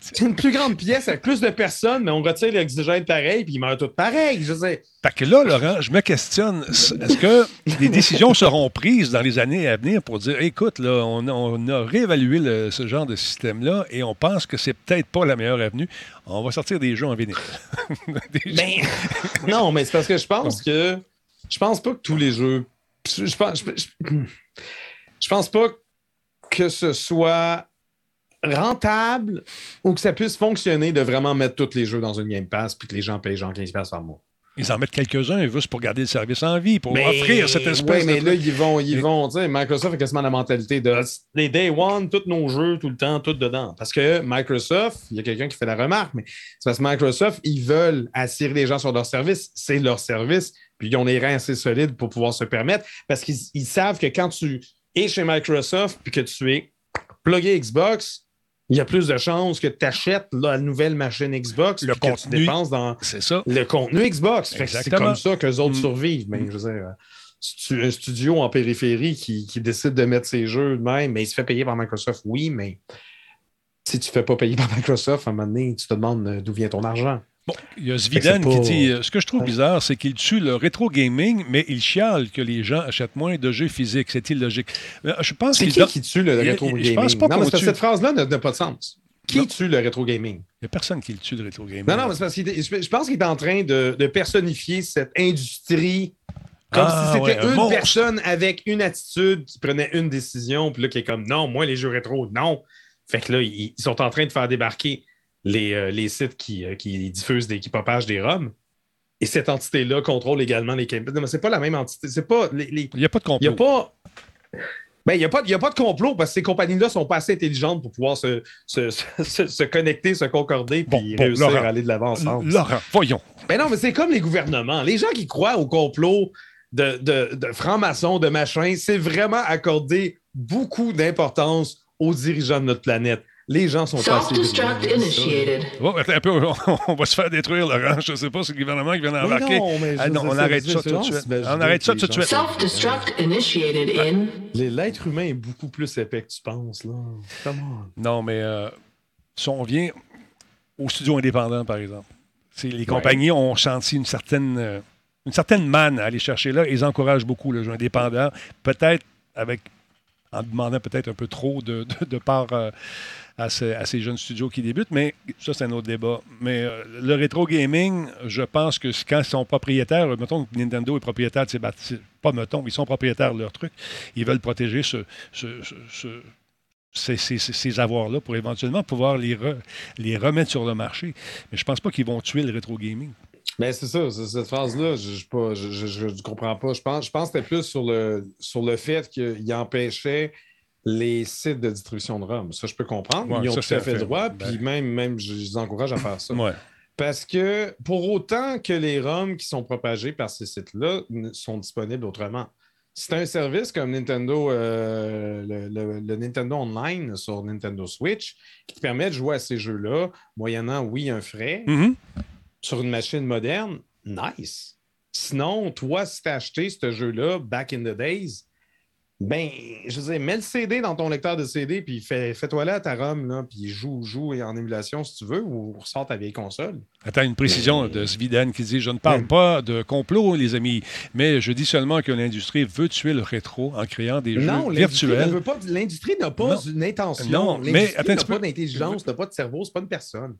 c'est une plus grande pièce avec plus de personnes, mais on retire l'oxygène pareil, puis ils meurent tous pareil. Je sais. Fait que là, Laurent, je me questionne, est-ce que des décisions seront prises dans les années à venir pour dire, écoute, là, on, a- on a réévalué le- ce genre de système-là et on pense que c'est peut-être pas la meilleure avenue. On va sortir des jeux en vinyle. Des jeux- Ben, non, mais c'est parce que je pense que. Je pense pas que tous les jeux. Je, pense, je, je- je pense pas que ce soit rentable ou que ça puisse fonctionner de vraiment mettre tous les jeux dans une Game Pass puis que les gens payent genre 15$ par mois. Ils en mettent quelques-uns juste pour garder le service en vie, pour Mais- offrir cette espèce ouais, mais de... là, ils vont, ils vont, tu sais, Microsoft a quasiment la mentalité de les Day One, tous nos jeux, tout le temps, tout dedans. Parce que Microsoft, il y a quelqu'un qui fait la remarque, mais c'est parce que Microsoft, ils veulent attirer les gens sur leur service. C'est leur service, puis ils ont les reins assez solides pour pouvoir se permettre. Parce qu'ils ils savent que quand tu es chez Microsoft puis que tu es plugué Xbox, il y a plus de chances que tu achètes la nouvelle machine Xbox Le puis que tu contenu. dépenses dans ça. le contenu Xbox. Que C'est comme ça qu'eux autres Mm. survivent. Mais je veux dire, euh, si tu- un studio en périphérie qui, qui décide de mettre ses jeux de même, mais il se fait payer par Microsoft, oui, mais si tu ne fais pas payer par Microsoft, à un moment donné, tu te demandes euh, d'où vient ton argent. Bon, il y a que c'est qui dit euh, Ce que je trouve bizarre, c'est qu'il tue le rétro gaming, mais il chiale que les gens achètent moins de jeux physiques. C'est illogique. Euh, Je pense C'est qu'il qui don- qui tue le rétro je gaming? pense pas non, qu'on mais que tue. cette phrase-là n'a n'a pas de sens. Qui Non. tue le rétro gaming? Il n'y a personne qui le tue, le rétro gaming. Non, non, mais c'est parce qu'il est- je je pense qu'il est en train de, de personnifier cette industrie comme Ah, si c'était ouais, une monstre. personne avec une attitude qui prenait une décision, puis là, qui est comme non, moi, les jeux rétro, non. Fait que là, ils, ils sont en train de faire débarquer les, euh, les sites qui, euh, qui diffusent, des, qui propagent des ROM. Et cette entité-là contrôle également les campus. Non, mais c'est pas la même entité. C'est pas. Les, les- Il n'y a pas de il n'y a complot. pas. Ben, il n'y a, pas- y a pas de complot parce que ces compagnies-là sont pas assez intelligentes pour pouvoir se, se, se- se connecter, se concorder puis bon, réussir Laurent. à aller de l'avant ensemble. Laurent, voyons. Ben non, mais c'est comme les gouvernements. Les gens qui croient au complot de, de, de francs-maçons, de machin, c'est vraiment accorder beaucoup d'importance aux dirigeants de notre planète. Les gens sont pas assez Self-destruct brillants. initiated. Oh, attends un peu, on va se faire détruire, Laurent. Je ne sais pas si le gouvernement qui vient d'embarquer. non, mais je Ah non, on arrête c'est- ça c'est- tout de c'est- suite. c'est- On arrête ça tout de suite. Self-destruct initiated in. Les- L'être humain est beaucoup plus épais que tu penses, là. Come on. Non, mais euh, si on vient aux studios indépendants, par exemple, c'est- les compagnies ont senti une certaine, euh, une certaine manne à aller chercher là. Ils encouragent beaucoup le jeu indépendant, peut-être avec en demandant peut-être un peu trop de, de, de part euh, à, ces, jeunes studios qui débutent, mais ça, c'est un autre débat. Mais euh, le rétro gaming, je pense que quand ils sont propriétaires, mettons que Nintendo est propriétaire de ses c'est- pas mettons, ils sont propriétaires de leur truc, ils veulent protéger ce, ce- ce- ce- ces, avoirs-là pour éventuellement pouvoir les, re- les remettre sur le marché. Mais je pense pas qu'ils vont tuer le rétro gaming. Ben, c'est ça, cette phrase-là, je je comprends pas. Je pense, je pense que c'était plus sur le, sur le fait qu'il empêchait les sites de distribution de ROM. Ça, je peux comprendre. Ouais, Ils ont ça, tout à fait fait. le droit, Ben. puis même, même je, les encourage à faire ça. Ouais. Parce que pour autant que les ROM qui sont propagés par ces sites-là sont disponibles autrement. C'est un service comme Nintendo, euh, le, le- le Nintendo Online sur Nintendo Switch qui te permet de jouer à ces jeux-là, moyennant, oui, un frais, Mhm. sur une machine moderne, nice. Sinon, toi, si t'as acheté ce jeu-là back in the days, ben, je veux dire, mets le CD dans ton lecteur de CD, puis fais, fais-toi là à ta ROM, là, puis joue, joue en émulation si tu veux, ou ressort ta vieille console. Attends, une précision Mais- de Sviden qui dit Je ne parle pas de complot, les amis, mais je dis seulement que l'industrie veut tuer le rétro en créant des Non, jeux virtuels. pas- L'industrie n'a pas Non. une intention. Non, mais attends n'a pas peu. d'intelligence, n'a pas de cerveau, c'est pas une personne.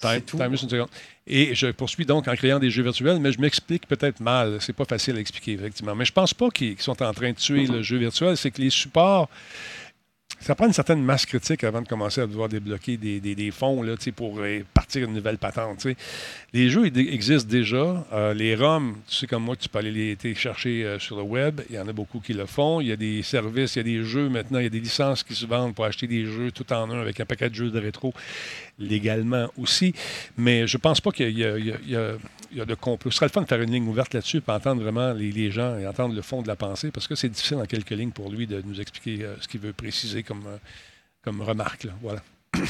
Time- tout. time une seconde. Et je poursuis donc en créant des jeux virtuels, mais je m'explique peut-être mal. C'est pas facile à expliquer, effectivement. Mais je pense pas qu'ils sont en train de tuer le jeu virtuel. C'est que les supports. Ça prend une certaine masse critique avant de commencer à devoir débloquer des, des- des fonds là, pour euh, partir une nouvelle patente. Les jeux ils existent déjà. Euh, les ROM, tu sais comme moi, tu peux aller les télécharger euh, sur le web. Il y en a beaucoup qui le font. Il y a des services, il y a des jeux maintenant, il y a des licences qui se vendent pour acheter des jeux tout en un avec un paquet de jeux de rétro légalement aussi. Mais je pense pas qu'il y, a- il y a- il y a- il y a de complot. Ce serait le fun de faire une ligne ouverte là-dessus pour entendre vraiment les, les gens et entendre le fond de la pensée parce que c'est difficile en quelques lignes pour lui de nous expliquer euh, ce qu'il veut préciser comme, euh, comme remarque. là. Voilà.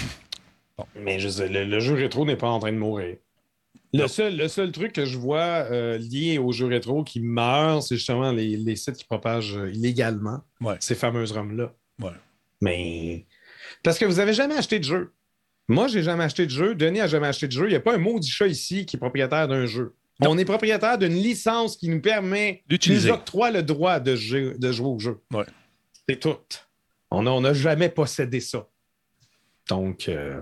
Mais je sais, le, le jeu rétro n'est pas en train de mourir. Le seul, le seul truc que je vois euh, lié au jeu rétro qui meurt, c'est justement les, les sites qui propagent illégalement Ouais. ces fameuses. Ouais. Mais. Parce que vous avez jamais acheté de jeu. Moi, j'ai jamais acheté de jeu. Denis a jamais acheté de jeu. Il n'y a pas un maudit chat ici qui est propriétaire d'un jeu. Non. On est propriétaire d'une licence qui nous permet, D'utiliser. nous octroie le droit de, jeu- de jouer au jeu. Ouais. C'est tout. On n'a on jamais possédé ça. Donc, euh,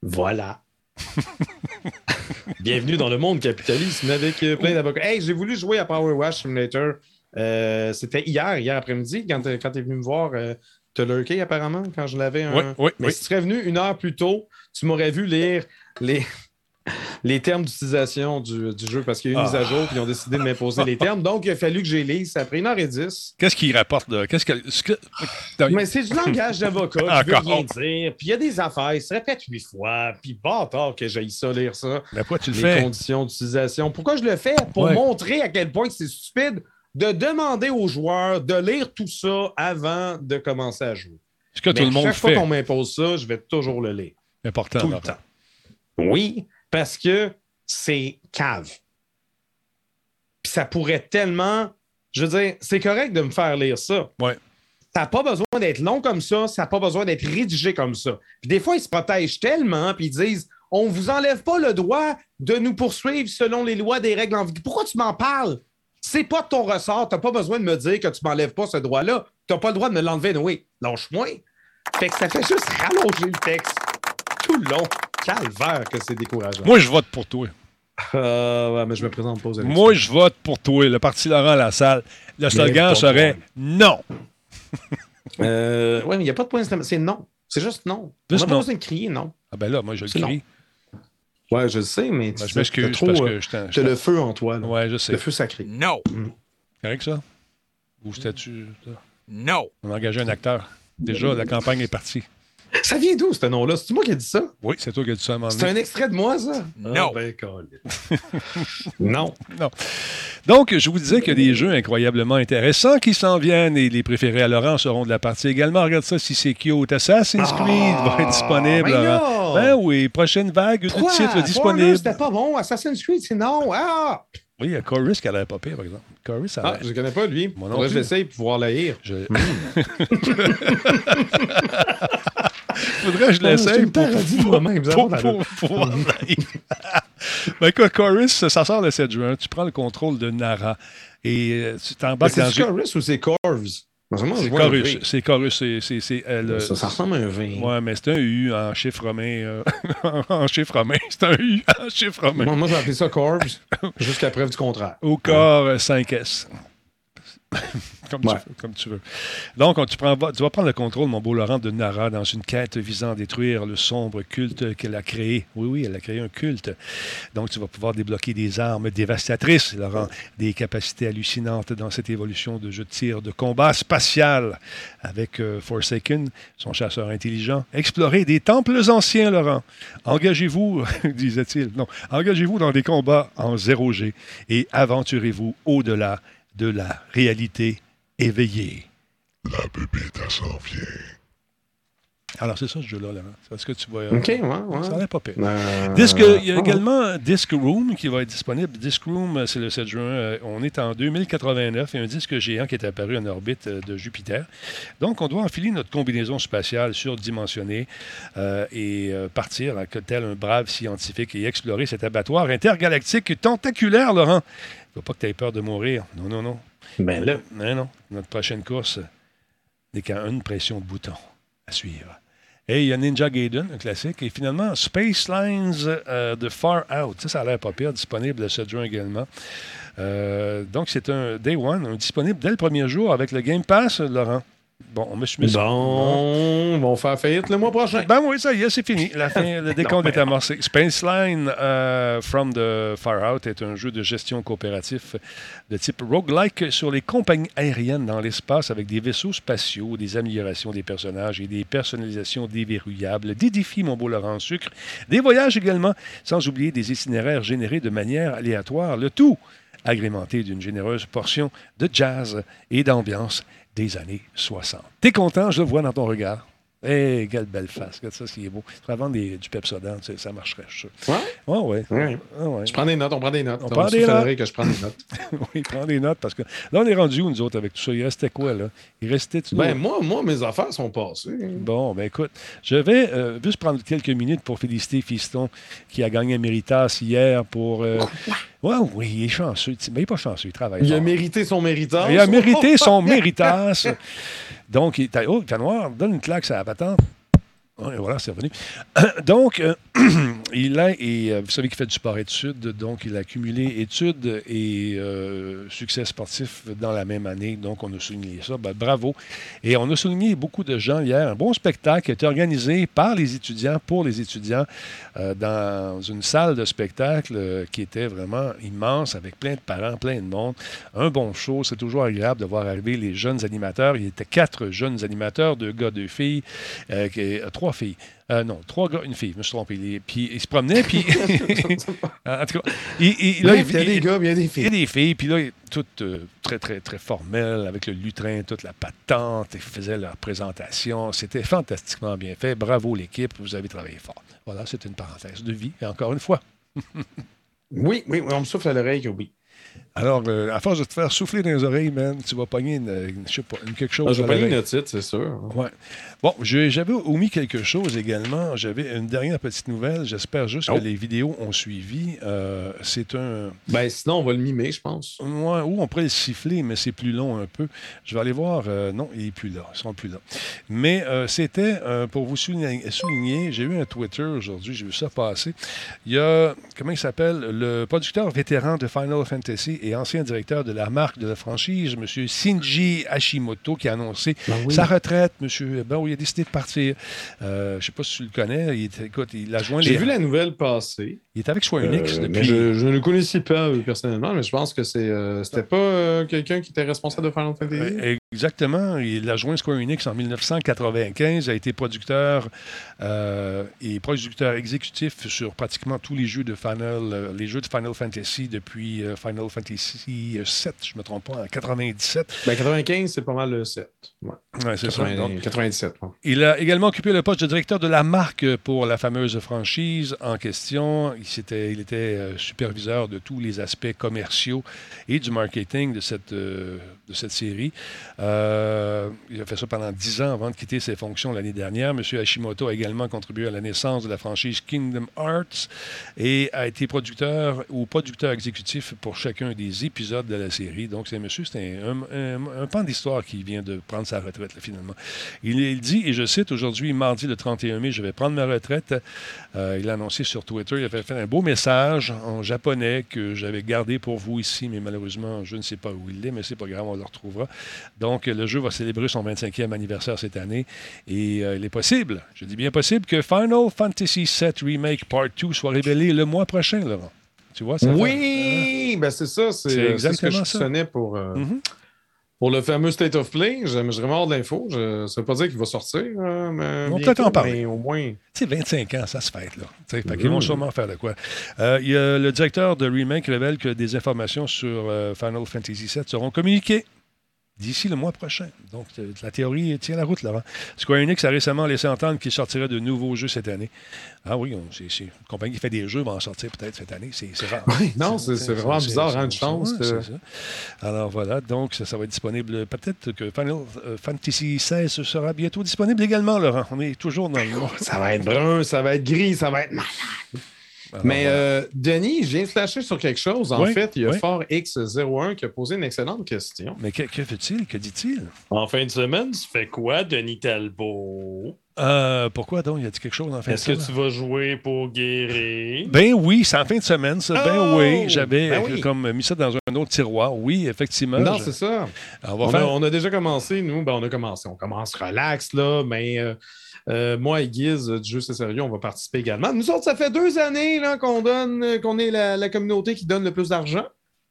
voilà. Bienvenue dans le monde capitalisme avec euh, plein d'avocats. Hey, j'ai voulu jouer à Power Wash Simulator. Euh, C'était hier, hier après-midi, quand tu es venu me voir. Euh, T'as lurké apparemment quand je l'avais. un- Oui, oui, Mais oui. si tu serais venu une heure plus tôt, tu m'aurais vu lire les, les termes d'utilisation du, du jeu parce qu'il y a eu une Ah. mise à jour puis ils ont décidé de m'imposer les termes. Donc, il a fallu que j'ai lise. Ça a pris une heure et dix. Qu'est-ce qu'il rapporte là? Qu'est-ce que. Mais c'est du langage d'avocat veut Encore. rien dire. Puis il y a des affaires, il se répète huit fois. Puis bâtard que j'ai ça lire ça. Mais pourquoi tu le Les fais? conditions d'utilisation. Pourquoi je le fais? Pour Ouais. montrer à quel point c'est stupide de demander aux joueurs de lire tout ça avant de commencer à jouer. Ce que tout le monde chaque fois qu'on m'impose ça, je vais toujours le lire. Important. Tout le temps. Oui, parce que c'est cave. Puis ça pourrait tellement. Je veux dire, c'est correct de me faire lire ça. Ouais. Ça n'a pas besoin d'être long comme ça, ça n'a pas besoin d'être rédigé comme ça. Puis des fois, ils se protègent tellement, puis ils disent on ne vous enlève pas le droit de nous poursuivre selon les lois des règles en vigueur. Pourquoi tu m'en parles? C'est pas de ton ressort. Tu n'as pas besoin de me dire que tu ne m'enlèves pas ce droit-là. Tu n'as pas le droit de me l'enlever, oui. Lâche-moi. Fait que ça fait juste rallonger le texte tout le long. Calvaire que c'est décourageant. Moi, je vote pour toi. Euh, ouais, mais je me présente pas aux élections. Moi, je vote pour toi. Le Parti Laurent à la salle. Le slogan serait non. Euh, ouais, mais il n'y a pas de point d'exclamation. C'est non. C'est juste non. Juste On n'a pas besoin de crier non. Ah ben là, moi, je le crie. Ouais, je le sais, mais Ben, tu je m'excuse t'as trop, parce euh, que je je le feu en toi. Là. Ouais, je sais. Le feu sacré. No. correct, ça? Ou c'était-tu... ça? No. On a engagé un acteur. Déjà, la campagne est partie. Ça vient d'où, ce nom-là? C'est moi qui ai dit ça? Oui, c'est toi qui as dit ça à un moment C'est un extrait de moi, ça? Non. Ah, ben, câlisse. non. Donc, je vous disais qu'il y a des jeux incroyablement intéressants qui s'en viennent et les préférés à Laurent seront de la partie également. Regarde ça, si c'est cute. Assassin's Creed va être disponible, ben. Là! Ben oui, prochaine vague de Quoi? titres disponibles. C'était pas bon. Assassin's Creed, c'est non. Ah! Oui, il y a Chorus qui a l'air pas pire, par exemple. Chorus, ça a Ah, je ne connais pas, lui. Moi non Faudrait que je plus. l'essaye pour pouvoir la lire. Je... Faudrait que je l'essaye parodie de moi-même. pour, pour, pour ben écoute, Chorus, ça sort le 7 juin. Tu prends le contrôle de Nara et euh, tu t'embarques dans C'est. Chorus ou c'est Corves? C'est. V. C'est Chorus. C'est, c'est, c'est, euh, le- Ça, ça ressemble à un vin. Ouais, mais c'est un U en chiffre romain. euh, en chiffre romain. C'est un U en chiffre romain. Moi, moi j'ai appelé ça Corves jusqu'à preuve du contraire. Au corps euh, 5S. comme, tu Ouais. veux, comme tu veux. Donc, on- tu, prends- tu vas prendre le contrôle, mon beau Laurent, de Nara dans une quête visant à détruire le sombre culte qu'elle a créé. Oui, oui, elle a créé un culte. Donc, tu vas pouvoir débloquer des armes dévastatrices, Laurent, des capacités hallucinantes dans cette évolution de jeu de tir de combat spatial avec euh, Forsaken, son chasseur intelligent. Explorer des temples anciens, Laurent. Engagez-vous, disait-il, non, engagez-vous dans des combats en 0G et aventurez-vous au-delà de la réalité éveillée. La pépite, elle s'en vient. Alors, c'est ça ce jeu-là, Laurent. C'est ce que tu vois. OK, ouais, ouais. Ça a l'air pas pire. Euh, Disque, il y a ouais. également Disc Room qui va être disponible. Disc Room, euh, c'est le 7 juin. Euh, On est en 2089 et un disque géant qui est apparu en orbite euh, de Jupiter. Donc, on doit enfiler notre combinaison spatiale surdimensionnée euh, et euh, partir en tel un brave scientifique et explorer cet abattoir intergalactique tentaculaire, Laurent. Il ne faut pas que tu aies peur de mourir. Non, non, non. Ben là, Non, non. Notre prochaine course n'est qu'à une pression de bouton à suivre. Et il y a Ninja Gaiden, un classique. Et finalement, Space Lines euh, de Far Out. Ça, ça a l'air pas pire, disponible le 7 juin également. Euh, donc, c'est un Day One, disponible dès le premier jour avec le Game Pass, Laurent. Bon, on me suis bon, ils vont faire faillite le mois prochain. Ben oui, ça y est, c'est fini. La fin, le décompte Non, est amorcé. Space Line euh, From the Far Out est un jeu de gestion coopératif de type roguelike sur les compagnies aériennes dans l'espace avec des vaisseaux spatiaux, des améliorations des personnages et des personnalisations déverrouillables, des défis, mon beau Laurent Sucre, des voyages également, sans oublier des itinéraires générés de manière aléatoire. Le tout agrémenté d'une généreuse portion de jazz et d'ambiance des années 60. T'es content, je le vois dans ton regard. Hé, quelle belle face. Regarde ça, ce qui est beau. Tu vendre des- du Pepsodent, tu sais, ça marcherait, je suis sûr. Ouais? Ouais, ouais. Ouais. Ah ouais. Je prends des notes, on prend des notes. On On prend des notes. que je prends des notes. oui, prends des notes parce que là, on est rendu où, nous autres, avec tout ça? Il restait quoi, là? Il restait tout Ben, moi, moi, mes affaires sont passées. Bon, ben écoute, je vais euh, juste prendre quelques minutes pour féliciter Fiston qui a gagné un Méritas hier pour. euh, ouais, oui, il est chanceux. Mais il n'est pas chanceux, il travaille. Il a mérité son méritage. Il a mérité son Méritas. Donc, il. Oh, Canoir, donne une claque à la patente. Ouais, voilà, c'est revenu. Donc, euh, il a, et euh, vous savez qu'il fait du sport-études, donc il a cumulé études et euh, succès sportif dans la même année. Donc, on a souligné ça. Ben, bravo. Et on a souligné beaucoup de gens hier. Un bon spectacle qui a été organisé par les étudiants, pour les étudiants, dans une salle de spectacle qui était vraiment immense, avec plein de parents, plein de monde. Un bon show. C'est toujours agréable de voir arriver les jeunes animateurs. Il y était quatre jeunes animateurs, deux gars, deux filles, trois filles. Euh, non, trois gars, une fille, je me suis trompé. Les- puis ils se promenaient, puis. en tout cas, il, il- là, Là, il y a des gars, il y a des il y a filles. des filles, puis là, toutes euh, très, très, très formelles, avec le lutrin, toute la patente, ils faisaient leur présentation. C'était fantastiquement bien fait. Bravo l'équipe, vous avez travaillé fort. Voilà, c'est une parenthèse de vie, et encore une fois. Oui, oui, on me souffle à l'oreille que oui. Alors, euh, à force de te faire souffler dans les oreilles, man, tu vas pogner une, une- je sais pas, une quelque chose. Ah, dans pas l'oreille. une notite, c'est sûr. Ouais. Bon, j'avais omis quelque chose également. J'avais une dernière petite nouvelle. J'espère juste Oh. que les vidéos ont suivi. Euh, c'est un. Ben, sinon, on va le mimer, je pense. Ouais, ou on pourrait le siffler, mais c'est plus long un peu. Je vais aller voir. euh, non, il n'est plus là. Ils sont plus là. Mais euh, c'était pour vous souligner, souligner, j'ai eu un Twitter aujourd'hui, j'ai vu ça passer. Il y a, comment il s'appelle, le producteur vétéran de Final Fantasy et ancien directeur de la marque de la franchise, M. Shinji Hashimoto, qui a annoncé Ben oui. sa retraite, monsieur. Ben oui, il a décidé de partir. Euh, je ne sais pas si tu le connais. Il, est- écoute, il a joint J'ai vu la nouvelle passer. Il est avec Enix Euh, depuis. je, je ne le connaissais pas euh, personnellement, mais je pense que c'est, euh, c'était pas quelqu'un qui était responsable de Final Fantasy. Exactement. Il a joint Square Enix en 1995, a été producteur euh, et producteur exécutif sur pratiquement tous les jeux de Final, euh, les jeux de Final Fantasy depuis euh, Final Fantasy 7, je ne me trompe pas, en 97. Ben, 95, c'est pas mal le 7. Ouais. Ouais, c'est ça. 80 Donc, 97. ouais. il a également occupé le poste de directeur de la marque pour la fameuse franchise en question. Il, s'était- il était superviseur de tous les aspects commerciaux et du marketing de cette, de cette série. Euh, il a fait ça pendant 10 ans avant de quitter ses fonctions l'année dernière. M. Hashimoto a également contribué à la naissance de la franchise Kingdom Hearts et a été producteur ou producteur exécutif pour chacun des épisodes de la série. Donc, c'est monsieur, c'est un, pan d'histoire qui vient de prendre sa retraite, finalement. Il, dit, et je cite, aujourd'hui, mardi le 31 mai, je vais prendre ma retraite. Euh, il a annoncé sur Twitter, il avait fait un beau message en japonais que j'avais gardé pour vous ici, mais malheureusement, je ne sais pas où il est, mais c'est pas grave, on le retrouvera. Donc, le jeu va célébrer son 25e anniversaire cette année et euh, il est possible, je dis bien possible, que Final Fantasy VII Remake Part 2 soit révélé le mois prochain, Laurent. Tu vois, ça fait- Oui, ben c'est ça. C'est C'est c'est ce que exactement je ça. pour, euh, Mhm. Pour le fameux State of Play. J'aimerais avoir de l'info. Je- Ça veut pas dire qu'il va sortir. euh, mais On peut-être en parler. mais au moins. Sais, 25 ans, ça se fête, là. Fait qu'ils Mhm. vont sûrement faire de quoi. Euh, il y a le directeur de Remake révèle que des informations sur euh, Final Fantasy VII seront communiquées d'ici le mois prochain. Donc, euh, la théorie tient la route, Laurent. Square Enix a récemment laissé entendre qu'il sortirait de nouveaux jeux cette année. Ah oui, c'est une compagnie qui fait des jeux va en sortir peut-être cette année. C'est rare. Oui, non, c'est vraiment bizarre, hein, une chance. ouais, euh. c'est ça. Alors voilà, donc ça, ça va être disponible. Peut-être que Final euh, Fantasy XVI sera bientôt disponible également, Laurent. On est toujours dans le monde. Ça va être brun, ça va être gris, ça va être malade. Alors, Mais voilà. euh, Denis, je viens de flasher sur quelque chose. En Oui, fait, il y a oui. Fort X01 qui a posé une excellente question. Mais que, que fait-il? Que dit-il? En fin de semaine, tu fais quoi, Denis Talbot? Euh, pourquoi donc? Il a dit quelque chose en fin de Est-ce que semaine? tu vas jouer pour guérir? Ben oui, c'est en fin de semaine, ça. Ben Oh! oui, j'avais Ben oui. comme mis ça dans un autre tiroir. Oui, effectivement. non, je- c'est ça. on va a, faire... on a déjà commencé, nous. Ben, on a commencé. On commence relax, là, mais euh, euh, moi et Guiz, du jeu C'est sérieux, on va participer également. Nous autres, ça fait deux années qu'on donne, qu'on est la, la communauté qui donne le plus d'argent.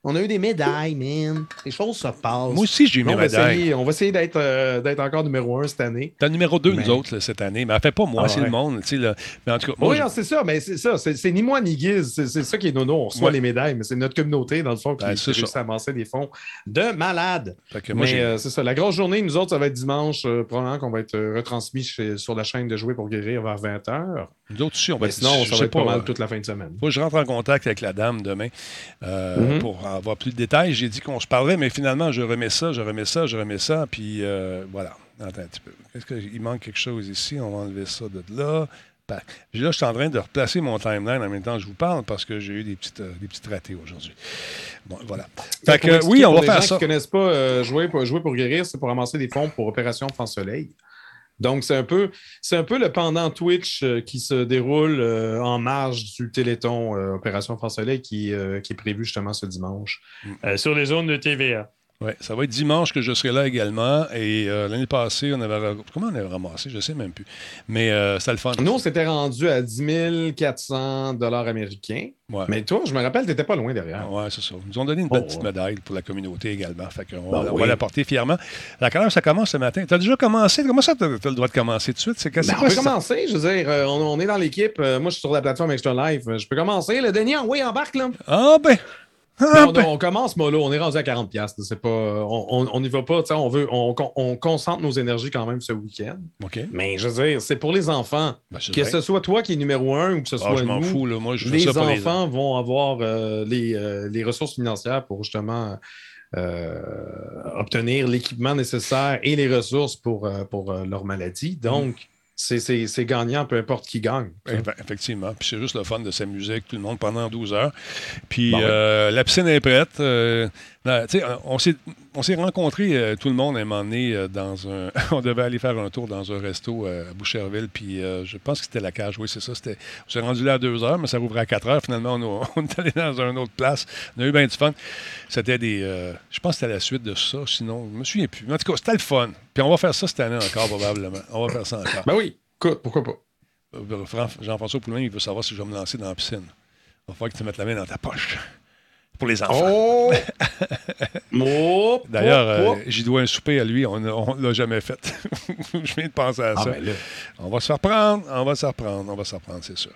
On a eu des médailles, man. Les choses se passent. Moi aussi, j'ai eu mes on, va médailles. essayer, on va essayer d'être euh, d'être encore numéro un cette année. T'as le numéro 2, Mais- nous autres, là, cette année. Mais elle fait pas moi, Ah c'est ouais. le monde. tu sais, là. Mais en tout cas, moi, oui, je- c'est ça, mais c'est ça. C'est ni moi ni Guiz. C'est ça qui est nono. On reçoit Ouais. les médailles, mais c'est notre communauté, dans le fond, qui, Ben, ça. à amasser des fonds de malades. mais j'ai- euh, c'est ça. La grosse journée, nous autres, ça va être dimanche. euh, probablement qu'on va être euh, retransmis chez- sur la chaîne de Jouer pour guérir vers 20h. nous autres aussi, on va Mais être- sinon, ça va être pas, pas, mal toute la fin de semaine. Faut que je rentre en contact avec la dame demain euh, Mhm. pour avoir plus de détails. J'ai dit qu'on se parlerait, mais finalement, je remets ça, je remets ça, je remets ça. Puis euh, voilà. Attends un petit peu. Est-ce qu'il manque quelque chose ici? On va enlever ça de là. Ben, là, je suis en train de replacer mon timeline en même temps que je vous parle parce que j'ai eu des petites, euh, des petites ratés aujourd'hui. Bon, voilà. Fait que, pour euh, oui, on pour va les faire gens ça. qui ne connaissent pas euh, jouer, pour, jouer pour guérir, c'est pour ramasser des fonds pour Opération France Soleil. Donc, c'est un peu, le pendant Twitch euh, qui se déroule euh, en marge du Téléthon euh, Opération France Soleil qui, est prévu justement ce dimanche. Sur les zones de TVA. Oui, ça va être dimanche que je serai là également. Et euh, l'année passée, on avait. Comment on avait ramassé? Je ne sais même plus. Mais euh, c'était le fun. Nous, on s'était rendu à 10 400 dollars américains. Ouais. Mais toi, je me rappelle, tu n'étais pas loin derrière. Oui, c'est ça. Ils nous ont donné une belle Oh, petite ouais. médaille pour la communauté également. Fait qu'on Ben va, on oui. va la porter fièrement. Quelle heure ça commence ce matin? Tu as déjà commencé? Comment ça, tu as, le droit de commencer tout de suite? C'est Ben, on peut ça? commencer, je veux dire, euh, on, on est dans l'équipe. Euh, moi, je suis sur la plateforme Extra Live. Euh, Je peux commencer. Le Denis, oui, embarque, là. Ah ben! On, on commence, mollo. On est rendu à 40$. piastres, C'est pas, on on- n'y va pas. On, veut, on, on concentre nos énergies quand même ce week-end. Mais je veux dire, c'est pour les enfants. Ben, Que ce soit toi qui est numéro un ou que ce Ah, soit je m'en nous, fous, là. Moi, je fais les enfants vont avoir euh, les, euh, les ressources financières pour justement euh, obtenir l'équipement nécessaire et les ressources pour, pour leur maladie. Donc, c'est- gagnant, peu importe qui gagne. Eff- Effectivement. Puis c'est juste le fun de s'amuser avec tout le monde pendant 12 heures. Puis euh, la piscine est prête. Euh, non, sais, on s'est on s'est rencontrés, euh, tout le monde, à un moment donné, euh, dans un. on devait aller faire un tour dans un resto euh, à Boucherville. Puis je pense que c'était la cage. Oui, c'est ça. On s'est rendu là à 2 heures, mais ça rouvrait à 4 heures. Finalement, on, est allé dans une autre place. On a eu bien du fun. C'était des. je pense que c'était la suite de ça. Sinon, je me souviens plus. Mais en tout cas, c'était le fun. Puis on va faire ça cette année encore, probablement. On va faire ça encore. Ben oui, écoute, pourquoi pas? Fran- Jean-François Poulin, il veut savoir si je vais me lancer dans la piscine. Il va falloir que tu mettes la main dans ta poche. Pour les enfants. Oh! Oh! D'ailleurs, Oh, euh, j'y dois un souper à lui. On ne l'a jamais fait. je viens de penser à Ah, ça. ben. On va se faire prendre. On va se faire prendre. On va se faire prendre, c'est sûr.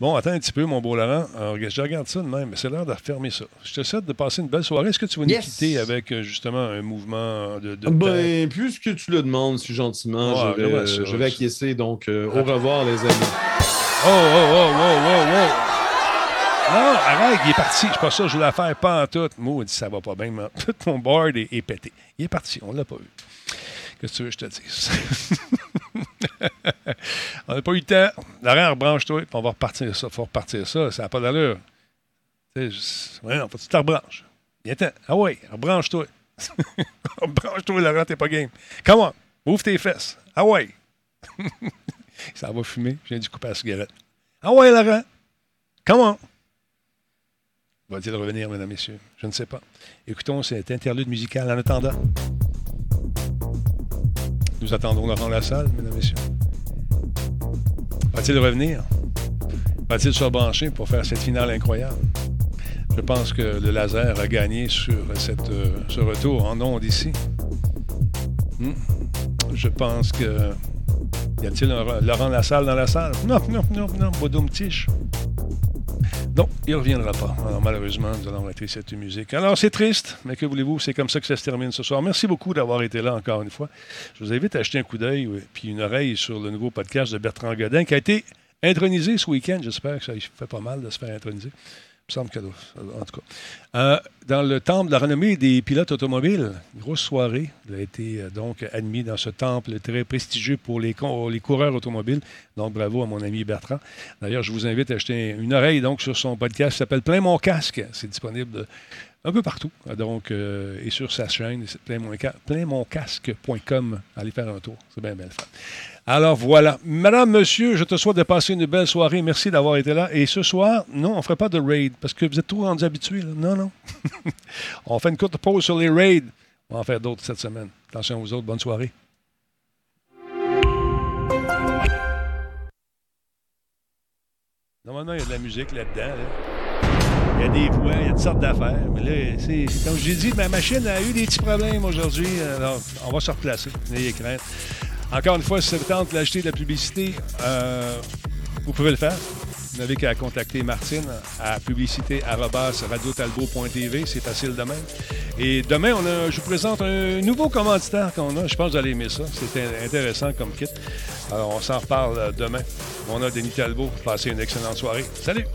Bon, attends un petit peu, mon beau Laurent. Alors, je regarde ça de même. mais C'est l'heure de refermer ça. Je te souhaite de passer une belle soirée. Est-ce que tu vas nous Yes. quitter avec euh, justement un mouvement de. de Ben, puisque tu le demandes si gentiment, Ouais, je, vais, ouais, ça, je vais acquiescer. Donc, euh, au revoir, les amis. Oh, oh, oh, oh, oh, oh. Non, arrête, il est parti. C'est pas ça, je voulais la faire pas en tout. Moi, il dit, ça va pas bien. mais Tout mon board est, pété. Il est parti, on l'a pas vu. Qu'est-ce que tu veux que je te dise? on n'a pas eu le temps. Laurent, rebranche-toi, on va repartir ça. faut repartir ça. Ça n'a pas d'allure. Je- ouais, faut que tu te rebranches. Viens-t'en. Ah ouais, rebranche-toi. rebranche-toi, Laurent, t'es pas game. Come on, ouvre tes fesses. Ah ouais. ça va fumer. Je viens de couper la cigarette. Ah ouais, Laurent. Come on. Va-t-il revenir, mesdames, messieurs? Je ne sais pas. Écoutons cet interlude musical en attendant. Nous attendons Laurent Lassalle, mesdames, messieurs. Va-t-il revenir? Va-t-il se rebrancher pour faire cette finale incroyable? Je pense que le laser a gagné sur euh, ce retour en ondes ici. Hmm? Je pense que. Y a-t-il un Laurent Lassalle dans la salle? Non, non, non, non, Bodoum Tiche. Non, il ne reviendra pas. Alors, malheureusement, nous allons arrêter cette musique. Alors, c'est triste, mais que voulez-vous, c'est comme ça que ça se termine ce soir. Merci beaucoup d'avoir été là encore une fois. Je vous invite à jeter un coup d'œil puis une oreille sur le nouveau podcast de Bertrand Godin qui a été intronisé ce week-end. J'espère que ça fait pas mal de se faire introniser. Semble que, en tout cas. Euh, dans le temple de la renommée des pilotes automobiles, grosse soirée. Il a été euh, donc admis dans ce temple très prestigieux pour les, les coureurs automobiles. Donc, bravo à mon ami Bertrand. D'ailleurs, je vous invite à jeter une oreille donc, sur son podcast qui s'appelle Plein mon casque. C'est disponible un peu partout. Donc, euh, et sur sa chaîne, plein-mon-casque.com. Allez faire un tour. C'est bien, bien. Alors voilà. Madame, monsieur, je te souhaite de passer une belle soirée. Merci d'avoir été là. Et ce soir, non, on ne ferait pas de raid parce que vous êtes trop rendus habitués. Non, non. on fait une courte pause sur les raids. On va en faire d'autres cette semaine. Attention aux autres. Bonne soirée. Normalement, il y a de la musique là-dedans. là. Il y a des voix, il y a toutes sortes d'affaires. Mais là, c'est comme j'ai dit, ma machine a eu des petits problèmes aujourd'hui. Alors, on va se replacer. N'ayez crainte. Encore une fois, si ça vous tente d'acheter de la publicité, euh, vous pouvez le faire. Vous n'avez qu'à contacter Martine à publicité.radiotalbo.tv. C'est facile de même. Et demain, on a, je vous présente un nouveau commanditaire qu'on a. Je pense que vous allez aimer ça. In- intéressant comme kit. Alors, on s'en reparle demain. On a Denis Talbot. Passez une excellente soirée. Salut!